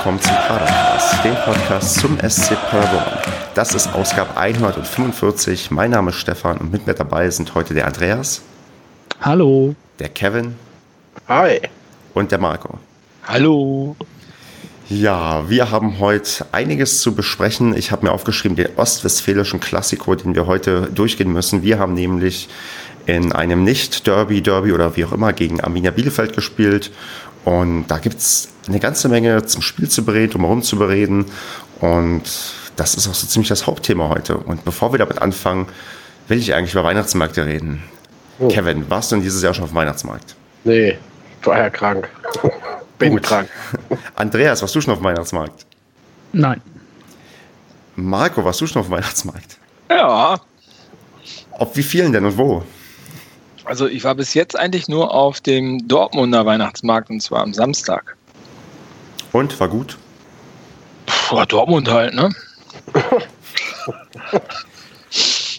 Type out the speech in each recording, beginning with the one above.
willkommen zum Padercast, dem Podcast zum SC Paderborn. Das ist Ausgabe 145. Mein Name ist Stefan und mit mir dabei sind heute der Andreas. Hallo. Der Kevin. Hi. Und der Marco. Hallo. Ja, wir haben heute einiges zu besprechen. Ich habe mir aufgeschrieben, den ostwestfälischen Klassiker, den wir heute durchgehen müssen. Wir haben nämlich in einem Nicht-Derby, Derby oder wie auch immer gegen Arminia Bielefeld gespielt. Und da gibt es eine ganze Menge zum Spiel zu bereden, drumherum zu bereden. Und das ist auch so ziemlich das Hauptthema heute. Und bevor wir damit anfangen, will ich eigentlich über Weihnachtsmärkte reden. Oh. Kevin, warst du denn dieses Jahr schon auf dem Weihnachtsmarkt? Nee, war ja krank. Bin Gut. krank. Andreas, warst du schon auf dem Weihnachtsmarkt? Nein. Marco, warst du schon auf dem Weihnachtsmarkt? Ja. Auf wie vielen denn und wo? Also ich war bis jetzt eigentlich nur auf dem Dortmunder Weihnachtsmarkt und zwar am Samstag. Und war gut? Puh, Dortmund halt, ne?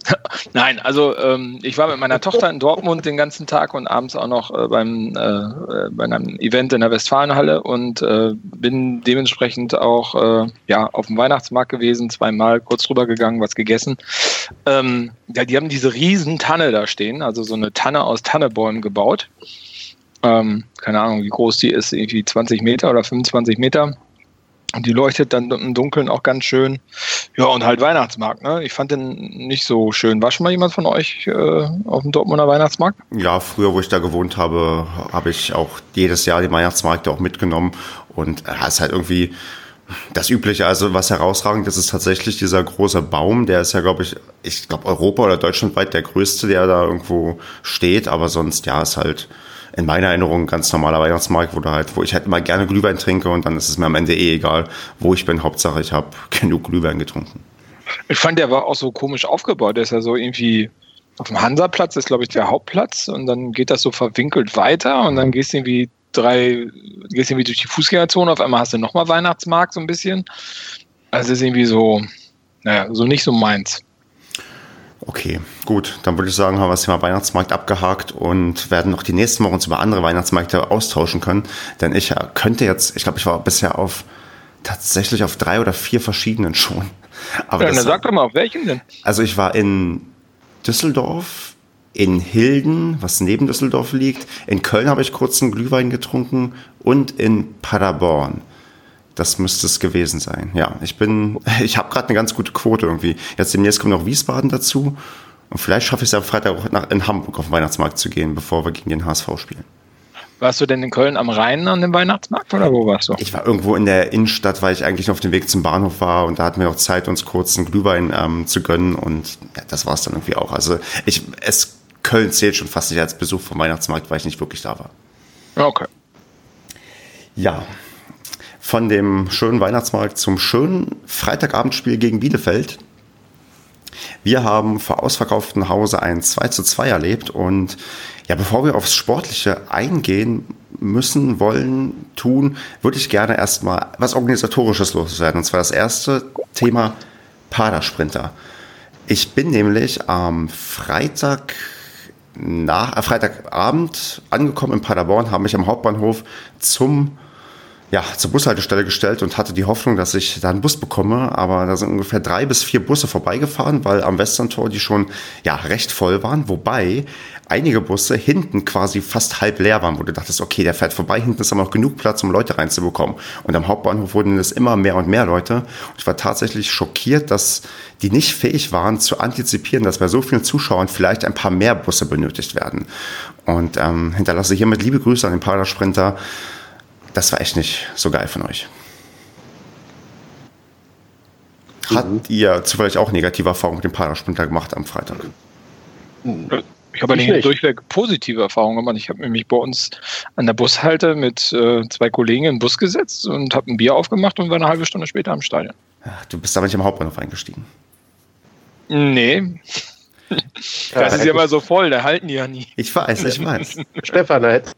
Nein, also ähm, ich war mit meiner Tochter in Dortmund den ganzen Tag und abends auch noch äh, beim, äh, bei einem Event in der Westfalenhalle und äh, bin dementsprechend auch äh, ja, auf dem Weihnachtsmarkt gewesen, zweimal kurz drüber gegangen, was gegessen. Ähm, ja, die haben diese riesen Tanne da stehen, also so eine Tanne aus Tannebäumen gebaut. Ähm, keine Ahnung, wie groß die ist, irgendwie 20 Meter oder 25 Meter und die leuchtet dann im Dunkeln auch ganz schön. Ja, und halt Weihnachtsmarkt, ne? Ich fand den nicht so schön. War schon mal jemand von euch äh, auf dem Dortmunder Weihnachtsmarkt? Ja, früher, wo ich da gewohnt habe, habe ich auch jedes Jahr die Weihnachtsmärkte auch mitgenommen. Und es äh, ist halt irgendwie das Übliche. Also was herausragend ist, ist tatsächlich dieser große Baum. Der ist ja, glaube ich, ich glaube Europa oder deutschlandweit der größte, der da irgendwo steht. Aber sonst, ja, ist halt in meiner Erinnerung ein ganz normaler Weihnachtsmarkt, wo du halt, wo ich halt immer gerne Glühwein trinke und dann ist es mir am Ende eh egal, wo ich bin. Hauptsache, ich habe genug Glühwein getrunken. Ich fand, der war auch so komisch aufgebaut. Der ist ja so irgendwie auf dem Hansaplatz, ist glaube ich der Hauptplatz und dann geht das so verwinkelt weiter und dann gehst du irgendwie drei, gehst irgendwie durch die Fußgängerzone, auf einmal hast du nochmal Weihnachtsmarkt so ein bisschen. Also ist irgendwie so, naja, so nicht so meins. Okay, gut. Dann würde ich sagen, haben wir das Thema Weihnachtsmarkt abgehakt und werden noch die nächsten Wochen über andere Weihnachtsmärkte austauschen können. Denn ich könnte jetzt, ich glaube, ich war bisher auf tatsächlich auf drei oder vier verschiedenen schon. Aber ja, dann sag doch mal, auf welchen denn? Also ich war in Düsseldorf, in Hilden, was neben Düsseldorf liegt. In Köln habe ich kurz einen Glühwein getrunken und in Paderborn. Das müsste es gewesen sein. Ja, ich bin, ich habe gerade eine ganz gute Quote irgendwie. Jetzt demnächst kommt noch Wiesbaden dazu. Und vielleicht schaffe ich es am Freitag auch nach, in Hamburg auf den Weihnachtsmarkt zu gehen, bevor wir gegen den HSV spielen. Warst du denn in Köln am Rhein an dem Weihnachtsmarkt oder wo warst du? Ich war irgendwo in der Innenstadt, weil ich eigentlich noch auf dem Weg zum Bahnhof war und da hatten wir noch Zeit, uns kurz einen Glühwein ähm, zu gönnen und ja, das war es dann irgendwie auch. Also ich, es, Köln zählt schon fast nicht als Besuch vom Weihnachtsmarkt, weil ich nicht wirklich da war. Okay. Ja, von dem schönen Weihnachtsmarkt zum schönen Freitagabendspiel gegen Bielefeld. Wir haben vor ausverkauftem Hause ein 2 zu 2 erlebt und ja, bevor wir aufs Sportliche eingehen müssen, wollen, tun, würde ich gerne erstmal was Organisatorisches loswerden. Und zwar das erste Thema Padersprinter. Ich bin nämlich am Freitag nach, äh, Freitagabend angekommen in Paderborn, habe mich am Hauptbahnhof zum ja, zur Bushaltestelle gestellt und hatte die Hoffnung, dass ich da einen Bus bekomme. Aber da sind ungefähr drei bis vier Busse vorbeigefahren, weil am Westerntor die schon ja, recht voll waren. Wobei einige Busse hinten quasi fast halb leer waren, wo du dachtest, okay, der fährt vorbei, hinten ist aber noch genug Platz, um Leute reinzubekommen. Und am Hauptbahnhof wurden es immer mehr und mehr Leute. Und ich war tatsächlich schockiert, dass die nicht fähig waren zu antizipieren, dass bei so vielen Zuschauern vielleicht ein paar mehr Busse benötigt werden. Und ähm, hinterlasse hiermit liebe Grüße an den Parasprinter. Das war echt nicht so geil von euch. Habt mhm. ihr zufällig auch negative Erfahrungen mit dem Parasprinter gemacht am Freitag? Ich habe eine durchweg positive Erfahrungen gemacht. Ich habe nämlich bei uns an der Bushalte mit äh, zwei Kollegen in den Bus gesetzt und habe ein Bier aufgemacht und war eine halbe Stunde später am Stadion. Ach, du bist aber nicht am Hauptbahnhof eingestiegen. Nee. Das ist ja immer so voll, da halten die ja nie. Ich weiß, ich weiß. Stefan, da hättest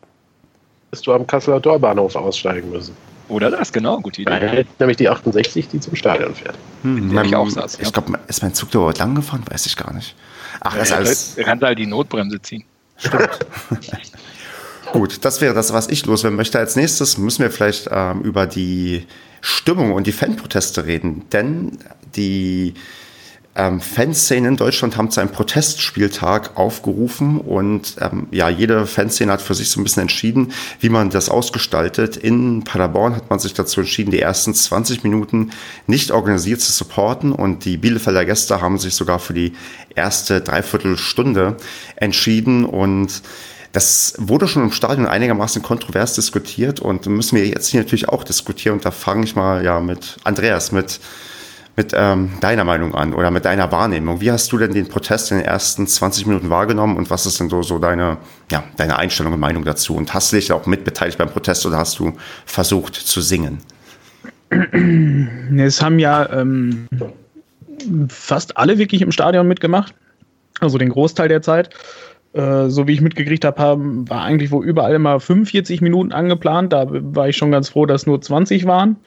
du am Kasseler Torbahnhof aussteigen müssen. Oder das, genau, gute Idee. Weil nämlich die 68, die zum Stadion fährt. Hm, mein, ich auch saß, ich ja. glaube, ist mein Zug da überhaupt lang gefahren? Weiß ich gar nicht. Ach, das ist alles. Er kann halt die Notbremse ziehen. Stimmt. Gut, das wäre das, was ich loswerden möchte. Als nächstes müssen wir vielleicht ähm, über die Stimmung und die Fanproteste reden, denn die ähm, Fanszenen in Deutschland haben zu einem Protestspieltag aufgerufen und ähm, ja, jede Fanszene hat für sich so ein bisschen entschieden, wie man das ausgestaltet. In Paderborn hat man sich dazu entschieden, die ersten 20 Minuten nicht organisiert zu supporten und die Bielefelder Gäste haben sich sogar für die erste Dreiviertelstunde entschieden und das wurde schon im Stadion einigermaßen kontrovers diskutiert und müssen wir jetzt hier natürlich auch diskutieren. Und da fange ich mal ja mit Andreas, mit mit ähm, deiner Meinung an oder mit deiner Wahrnehmung. Wie hast du denn den Protest in den ersten 20 Minuten wahrgenommen und was ist denn so, so deine, ja, deine Einstellung und Meinung dazu? Und hast du dich auch mitbeteiligt beim Protest oder hast du versucht zu singen? Es haben ja ähm, fast alle wirklich im Stadion mitgemacht, also den Großteil der Zeit. Äh, so wie ich mitgekriegt habe, war eigentlich wo überall immer 45 Minuten angeplant. Da war ich schon ganz froh, dass nur 20 waren.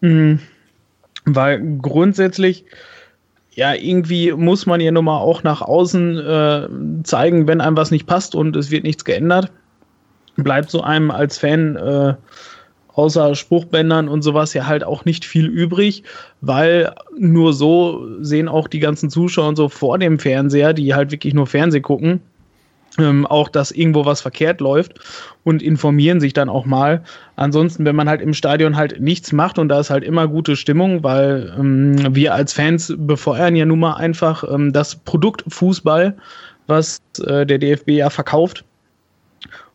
Mhm weil grundsätzlich, ja, irgendwie muss man ja nun mal auch nach außen äh, zeigen, wenn einem was nicht passt und es wird nichts geändert. Bleibt so einem als Fan äh, außer Spruchbändern und sowas ja halt auch nicht viel übrig, weil nur so sehen auch die ganzen Zuschauer und so vor dem Fernseher, die halt wirklich nur Fernseh gucken, ähm, auch, dass irgendwo was verkehrt läuft und informieren sich dann auch mal. Ansonsten, wenn man halt im Stadion halt nichts macht und da ist halt immer gute Stimmung, weil ähm, wir als Fans befeuern ja nun mal einfach ähm, das Produkt Fußball, was äh, der DFB ja verkauft.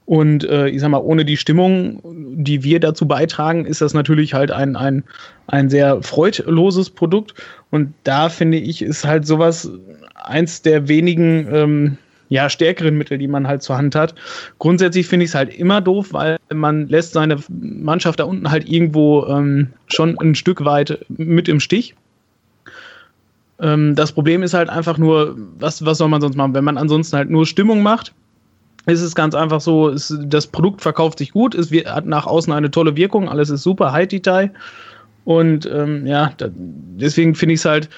Und äh, ich sag mal, ohne die Stimmung, die wir dazu beitragen, ist das natürlich halt ein, ein, ein sehr freudloses Produkt. Und da finde ich, ist halt sowas eins der wenigen ähm, ja, stärkeren Mittel, die man halt zur Hand hat. Grundsätzlich finde ich es halt immer doof, weil man lässt seine Mannschaft da unten halt irgendwo ähm, schon ein Stück weit mit im Stich. Ähm, das Problem ist halt einfach nur, was, was soll man sonst machen? Wenn man ansonsten halt nur Stimmung macht, ist es ganz einfach so, es, das Produkt verkauft sich gut, es hat nach außen eine tolle Wirkung, alles ist super, High Detail. Und ähm, ja, da, deswegen finde ich es halt,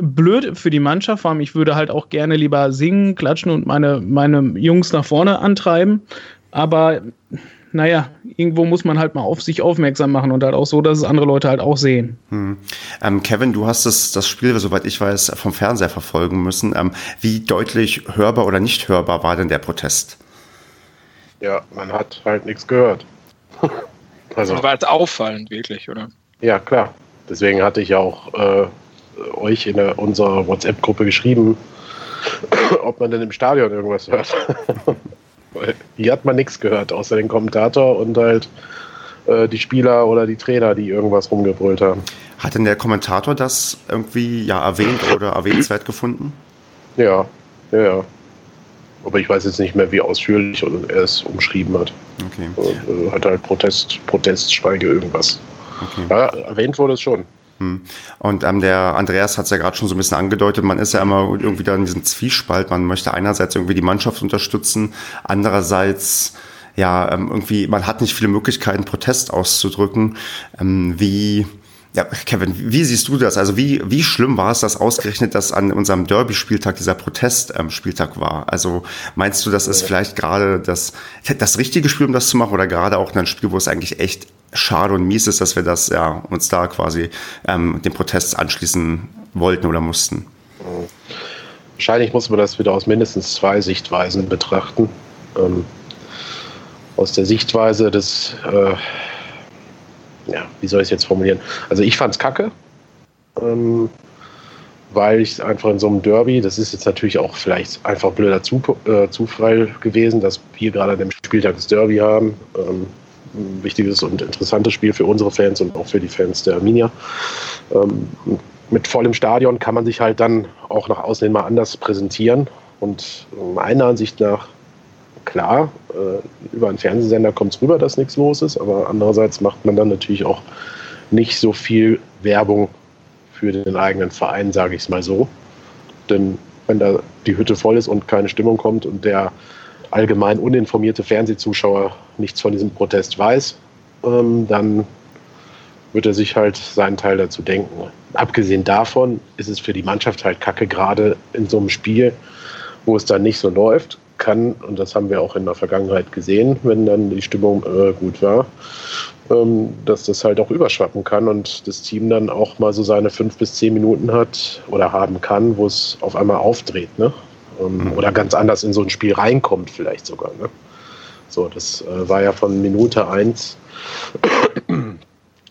blöd für die Mannschaft, vor allem ich würde halt auch gerne lieber singen, klatschen und meine, meine Jungs nach vorne antreiben. Aber naja, irgendwo muss man halt mal auf sich aufmerksam machen und halt auch so, dass es andere Leute halt auch sehen. Hm. Ähm, Kevin, du hast das, das Spiel, soweit ich weiß, vom Fernseher verfolgen müssen. Ähm, wie deutlich hörbar oder nicht hörbar war denn der Protest? Ja, man hat halt nichts gehört. also war es auffallend, wirklich, oder? Ja, klar. Deswegen hatte ich auch äh, euch in der, unserer WhatsApp-Gruppe geschrieben, ob man denn im Stadion irgendwas hört. Hier hat man nichts gehört, außer den Kommentator und halt äh, die Spieler oder die Trainer, die irgendwas rumgebrüllt haben. Hat denn der Kommentator das irgendwie ja erwähnt oder erwähnenswert gefunden? Ja, ja, ja. Aber ich weiß jetzt nicht mehr, wie ausführlich er es umschrieben hat. Okay. Äh, hat halt Protest, Protestschweige irgendwas. Okay. Ja, erwähnt wurde es schon. Hm. Und ähm, der Andreas hat es ja gerade schon so ein bisschen angedeutet, man ist ja immer irgendwie da in diesem Zwiespalt. Man möchte einerseits irgendwie die Mannschaft unterstützen, andererseits ja ähm, irgendwie, man hat nicht viele Möglichkeiten, Protest auszudrücken. Ähm, wie ja, Kevin, wie siehst du das? Also wie, wie schlimm war es, dass ausgerechnet dass an unserem Derby-Spieltag dieser Protest-Spieltag war? Also meinst du, das ist vielleicht gerade das, das richtige Spiel, um das zu machen oder gerade auch ein Spiel, wo es eigentlich echt schade und mies ist, dass wir das ja uns da quasi ähm, dem Protest anschließen wollten oder mussten. Wahrscheinlich muss man das wieder aus mindestens zwei Sichtweisen betrachten. Ähm, aus der Sichtweise des, äh, ja, wie soll ich es jetzt formulieren? Also ich fand es kacke, ähm, weil ich einfach in so einem Derby, das ist jetzt natürlich auch vielleicht einfach blöder äh, Zufall gewesen, dass wir gerade an dem Spieltag das Derby haben. Ähm, ein wichtiges und interessantes Spiel für unsere Fans und auch für die Fans der Arminia. Ähm, mit vollem Stadion kann man sich halt dann auch nach außen hin mal anders präsentieren. Und meiner Ansicht nach, klar, äh, über einen Fernsehsender kommt es rüber, dass nichts los ist, aber andererseits macht man dann natürlich auch nicht so viel Werbung für den eigenen Verein, sage ich es mal so. Denn wenn da die Hütte voll ist und keine Stimmung kommt und der allgemein uninformierte Fernsehzuschauer nichts von diesem Protest weiß, ähm, dann wird er sich halt seinen Teil dazu denken. Abgesehen davon ist es für die Mannschaft halt kacke, gerade in so einem Spiel, wo es dann nicht so läuft, kann, und das haben wir auch in der Vergangenheit gesehen, wenn dann die Stimmung äh, gut war, ähm, dass das halt auch überschwappen kann und das Team dann auch mal so seine fünf bis zehn Minuten hat oder haben kann, wo es auf einmal aufdreht, ne? Ähm, mhm. Oder ganz anders in so ein Spiel reinkommt, vielleicht sogar. Ne? So, das äh, war ja von Minute 1,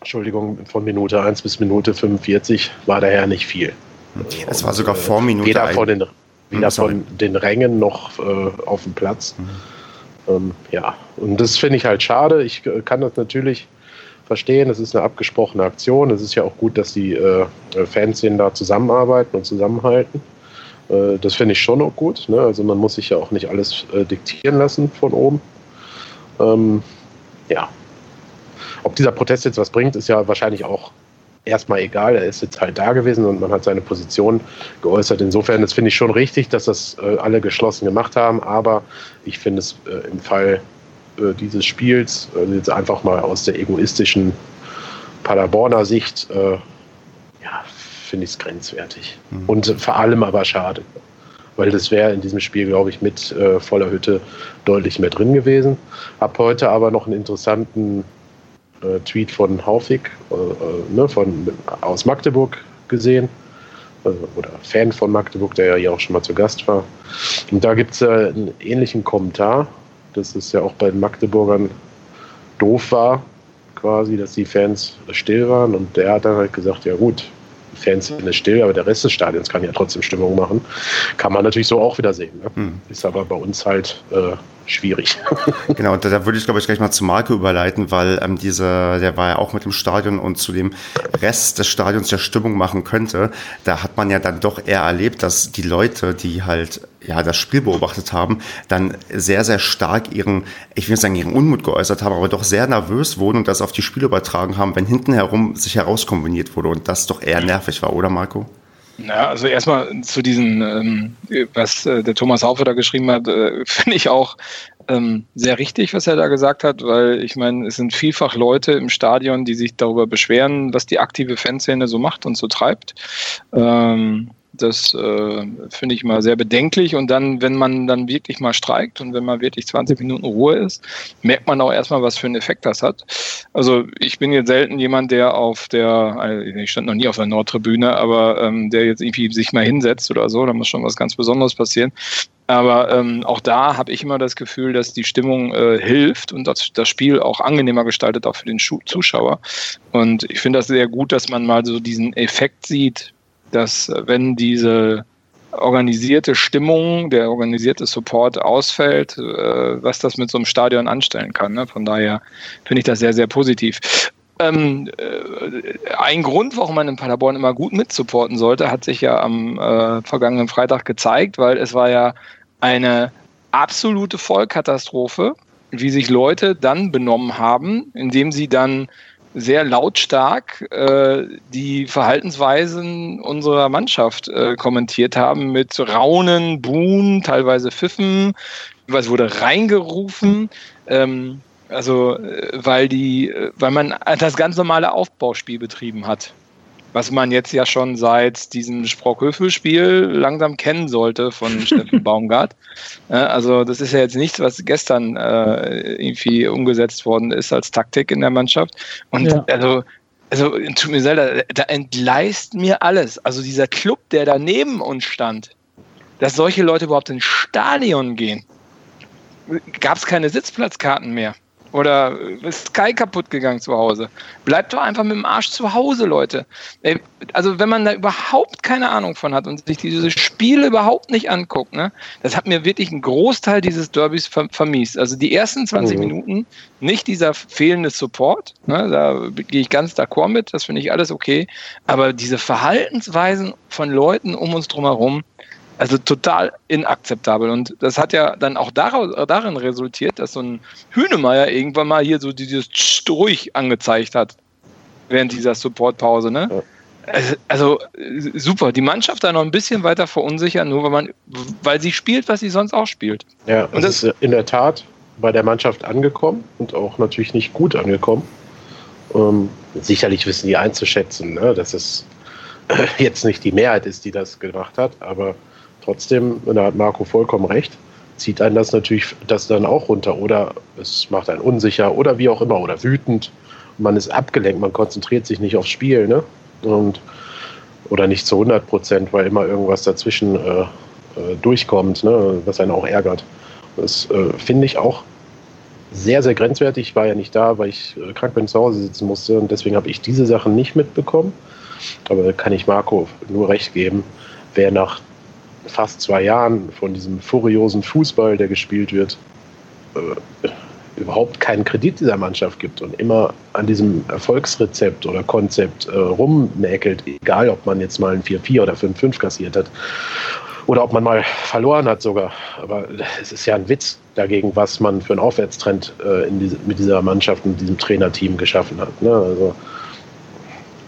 Entschuldigung, von Minute 1 bis Minute 45 war daher nicht viel. Es war sogar vor Minute Weder von den, weder hm, von den Rängen noch äh, auf dem Platz. Mhm. Ähm, ja, und das finde ich halt schade. Ich äh, kann das natürlich verstehen. Es ist eine abgesprochene Aktion. Es ist ja auch gut, dass die äh, Fanszenen da zusammenarbeiten und zusammenhalten. Äh, das finde ich schon auch gut. Ne? Also man muss sich ja auch nicht alles äh, diktieren lassen von oben. Ähm, ja. Ob dieser Protest jetzt was bringt, ist ja wahrscheinlich auch erstmal egal. Er ist jetzt halt da gewesen und man hat seine Position geäußert. Insofern, das finde ich schon richtig, dass das äh, alle geschlossen gemacht haben. Aber ich finde es äh, im Fall äh, dieses Spiels, äh, jetzt einfach mal aus der egoistischen Paderborner Sicht, äh, ja, finde ich es grenzwertig. Mhm. Und vor allem aber schade. Weil das wäre in diesem Spiel, glaube ich, mit äh, voller Hütte deutlich mehr drin gewesen. Hab heute aber noch einen interessanten äh, Tweet von Haufig äh, äh, ne, von, aus Magdeburg gesehen. Äh, oder Fan von Magdeburg, der ja hier auch schon mal zu Gast war. Und da gibt es einen ähnlichen Kommentar, dass es ja auch bei den Magdeburgern doof war, quasi, dass die Fans still waren. Und der hat dann halt gesagt, ja gut, die Fans sind still, aber der Rest des Stadions kann ja trotzdem Stimmung machen. Kann man natürlich so auch wieder sehen. Ne? Hm. Ist aber bei uns halt äh, schwierig. genau, da, da würde ich, glaube ich, gleich mal zu Marco überleiten, weil ähm, diese, der war ja auch mit dem Stadion und zu dem Rest des Stadions der Stimmung machen könnte. Da hat man ja dann doch eher erlebt, dass die Leute, die halt ja das Spiel beobachtet haben, dann sehr, sehr stark ihren, ich will nicht sagen ihren Unmut geäußert haben, aber doch sehr nervös wurden und das auf die Spiele übertragen haben, wenn hinten herum sich herauskombiniert wurde und das doch eher nervig war, oder Marco? Ja, also erstmal zu diesen, ähm, was äh, der Thomas Haufe da geschrieben hat, äh, finde ich auch ähm, sehr richtig, was er da gesagt hat, weil ich meine, es sind vielfach Leute im Stadion, die sich darüber beschweren, was die aktive Fanszene so macht und so treibt. Ähm, das äh, finde ich mal sehr bedenklich. Und dann, wenn man dann wirklich mal streikt und wenn man wirklich 20 Minuten Ruhe ist, merkt man auch erstmal, was für einen Effekt das hat. Also ich bin jetzt selten jemand, der auf der, also ich stand noch nie auf der Nordtribüne, aber ähm, der jetzt irgendwie sich mal hinsetzt oder so, da muss schon was ganz Besonderes passieren. Aber ähm, auch da habe ich immer das Gefühl, dass die Stimmung äh, hilft und das, das Spiel auch angenehmer gestaltet, auch für den Zuschauer. Und ich finde das sehr gut, dass man mal so diesen Effekt sieht, dass äh, wenn diese organisierte Stimmung, der organisierte Support ausfällt, äh, was das mit so einem Stadion anstellen kann. Ne? Von daher finde ich das sehr, sehr positiv. Ähm, äh, ein Grund, warum man in Paderborn immer gut mitsupporten sollte, hat sich ja am äh, vergangenen Freitag gezeigt, weil es war ja eine absolute Vollkatastrophe, wie sich Leute dann benommen haben, indem sie dann sehr lautstark äh, die Verhaltensweisen unserer Mannschaft äh, kommentiert haben mit Raunen, Buhen, teilweise Pfiffen. Was wurde reingerufen? Ähm, also, äh, weil die, äh, weil man das ganz normale Aufbauspiel betrieben hat was man jetzt ja schon seit diesem Sprockhöfel-Spiel langsam kennen sollte von Steffen Baumgart. Also das ist ja jetzt nichts, was gestern äh, irgendwie umgesetzt worden ist als Taktik in der Mannschaft. Und ja. also also tut mir leid, da entgleist mir alles. Also dieser Club, der da neben uns stand, dass solche Leute überhaupt ins Stadion gehen, gab es keine Sitzplatzkarten mehr. Oder ist Sky kaputt gegangen zu Hause? Bleibt doch einfach mit dem Arsch zu Hause, Leute. Also wenn man da überhaupt keine Ahnung von hat und sich diese Spiele überhaupt nicht anguckt, ne, das hat mir wirklich einen Großteil dieses Derbys vermiest. Also die ersten 20 mhm. Minuten, nicht dieser fehlende Support, ne, da gehe ich ganz d'accord mit, das finde ich alles okay. Aber diese Verhaltensweisen von Leuten um uns drumherum, also total inakzeptabel. Und das hat ja dann auch daraus, darin resultiert, dass so ein Hühnemeier irgendwann mal hier so dieses ruhig angezeigt hat während dieser Supportpause. Ne? Also, also, super, die Mannschaft da noch ein bisschen weiter verunsichern, nur weil man, weil sie spielt, was sie sonst auch spielt. Ja, und das ist in der Tat bei der Mannschaft angekommen und auch natürlich nicht gut angekommen. Ähm, sicherlich wissen die einzuschätzen, ne, dass es jetzt nicht die Mehrheit ist, die das gemacht hat, aber Trotzdem, da hat Marco vollkommen recht, zieht einen das natürlich das dann auch runter oder es macht einen unsicher oder wie auch immer oder wütend. Man ist abgelenkt, man konzentriert sich nicht aufs Spiel, ne? Und oder nicht zu 100 Prozent, weil immer irgendwas dazwischen äh, äh, durchkommt, ne? was einen auch ärgert. Das äh, finde ich auch sehr, sehr grenzwertig. Ich war ja nicht da, weil ich äh, krank bin, zu Hause sitzen musste und deswegen habe ich diese Sachen nicht mitbekommen. Aber kann ich Marco nur recht geben, wer nach fast zwei Jahren von diesem furiosen Fußball, der gespielt wird, äh, überhaupt keinen Kredit dieser Mannschaft gibt und immer an diesem Erfolgsrezept oder Konzept äh, rummäkelt, egal ob man jetzt mal ein 4-4 oder 5-5 kassiert hat oder ob man mal verloren hat sogar. Aber es ist ja ein Witz dagegen, was man für einen Aufwärtstrend äh, diese, mit dieser Mannschaft und diesem Trainerteam geschaffen hat. Ne? Also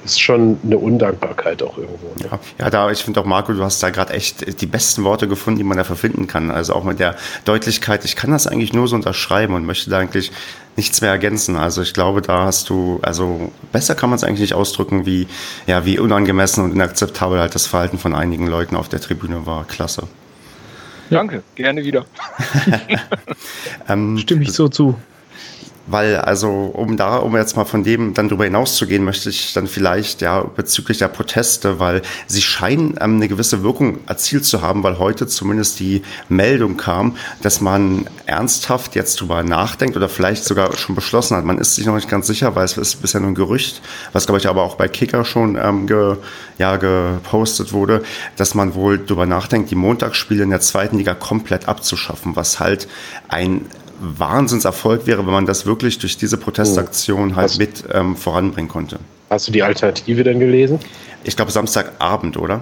ist schon eine Undankbarkeit auch irgendwo. Ne? Ja, ja, da, ich finde auch, Marco, du hast da gerade echt die besten Worte gefunden, die man dafür finden kann. Also auch mit der Deutlichkeit, ich kann das eigentlich nur so unterschreiben und möchte da eigentlich nichts mehr ergänzen. Also ich glaube, da hast du, also besser kann man es eigentlich nicht ausdrücken, wie, ja, wie unangemessen und inakzeptabel halt das Verhalten von einigen Leuten auf der Tribüne war. Klasse. Danke, gerne wieder. ähm, Stimme ich so zu. Weil, also, um da, um jetzt mal von dem dann drüber hinauszugehen, möchte ich dann vielleicht, ja, bezüglich der Proteste, weil sie scheinen ähm, eine gewisse Wirkung erzielt zu haben, weil heute zumindest die Meldung kam, dass man ernsthaft jetzt drüber nachdenkt oder vielleicht sogar schon beschlossen hat. Man ist sich noch nicht ganz sicher, weil es ist bisher nur ein Gerücht, was glaube ich aber auch bei Kicker schon ähm, ge, ja, gepostet wurde, dass man wohl drüber nachdenkt, die Montagsspiele in der zweiten Liga komplett abzuschaffen, was halt ein Wahnsinnserfolg wäre, wenn man das wirklich durch diese Protestaktion hm. halt hast, mit ähm, voranbringen konnte. Hast du die Alternative denn gelesen? Ich glaube Samstagabend, oder?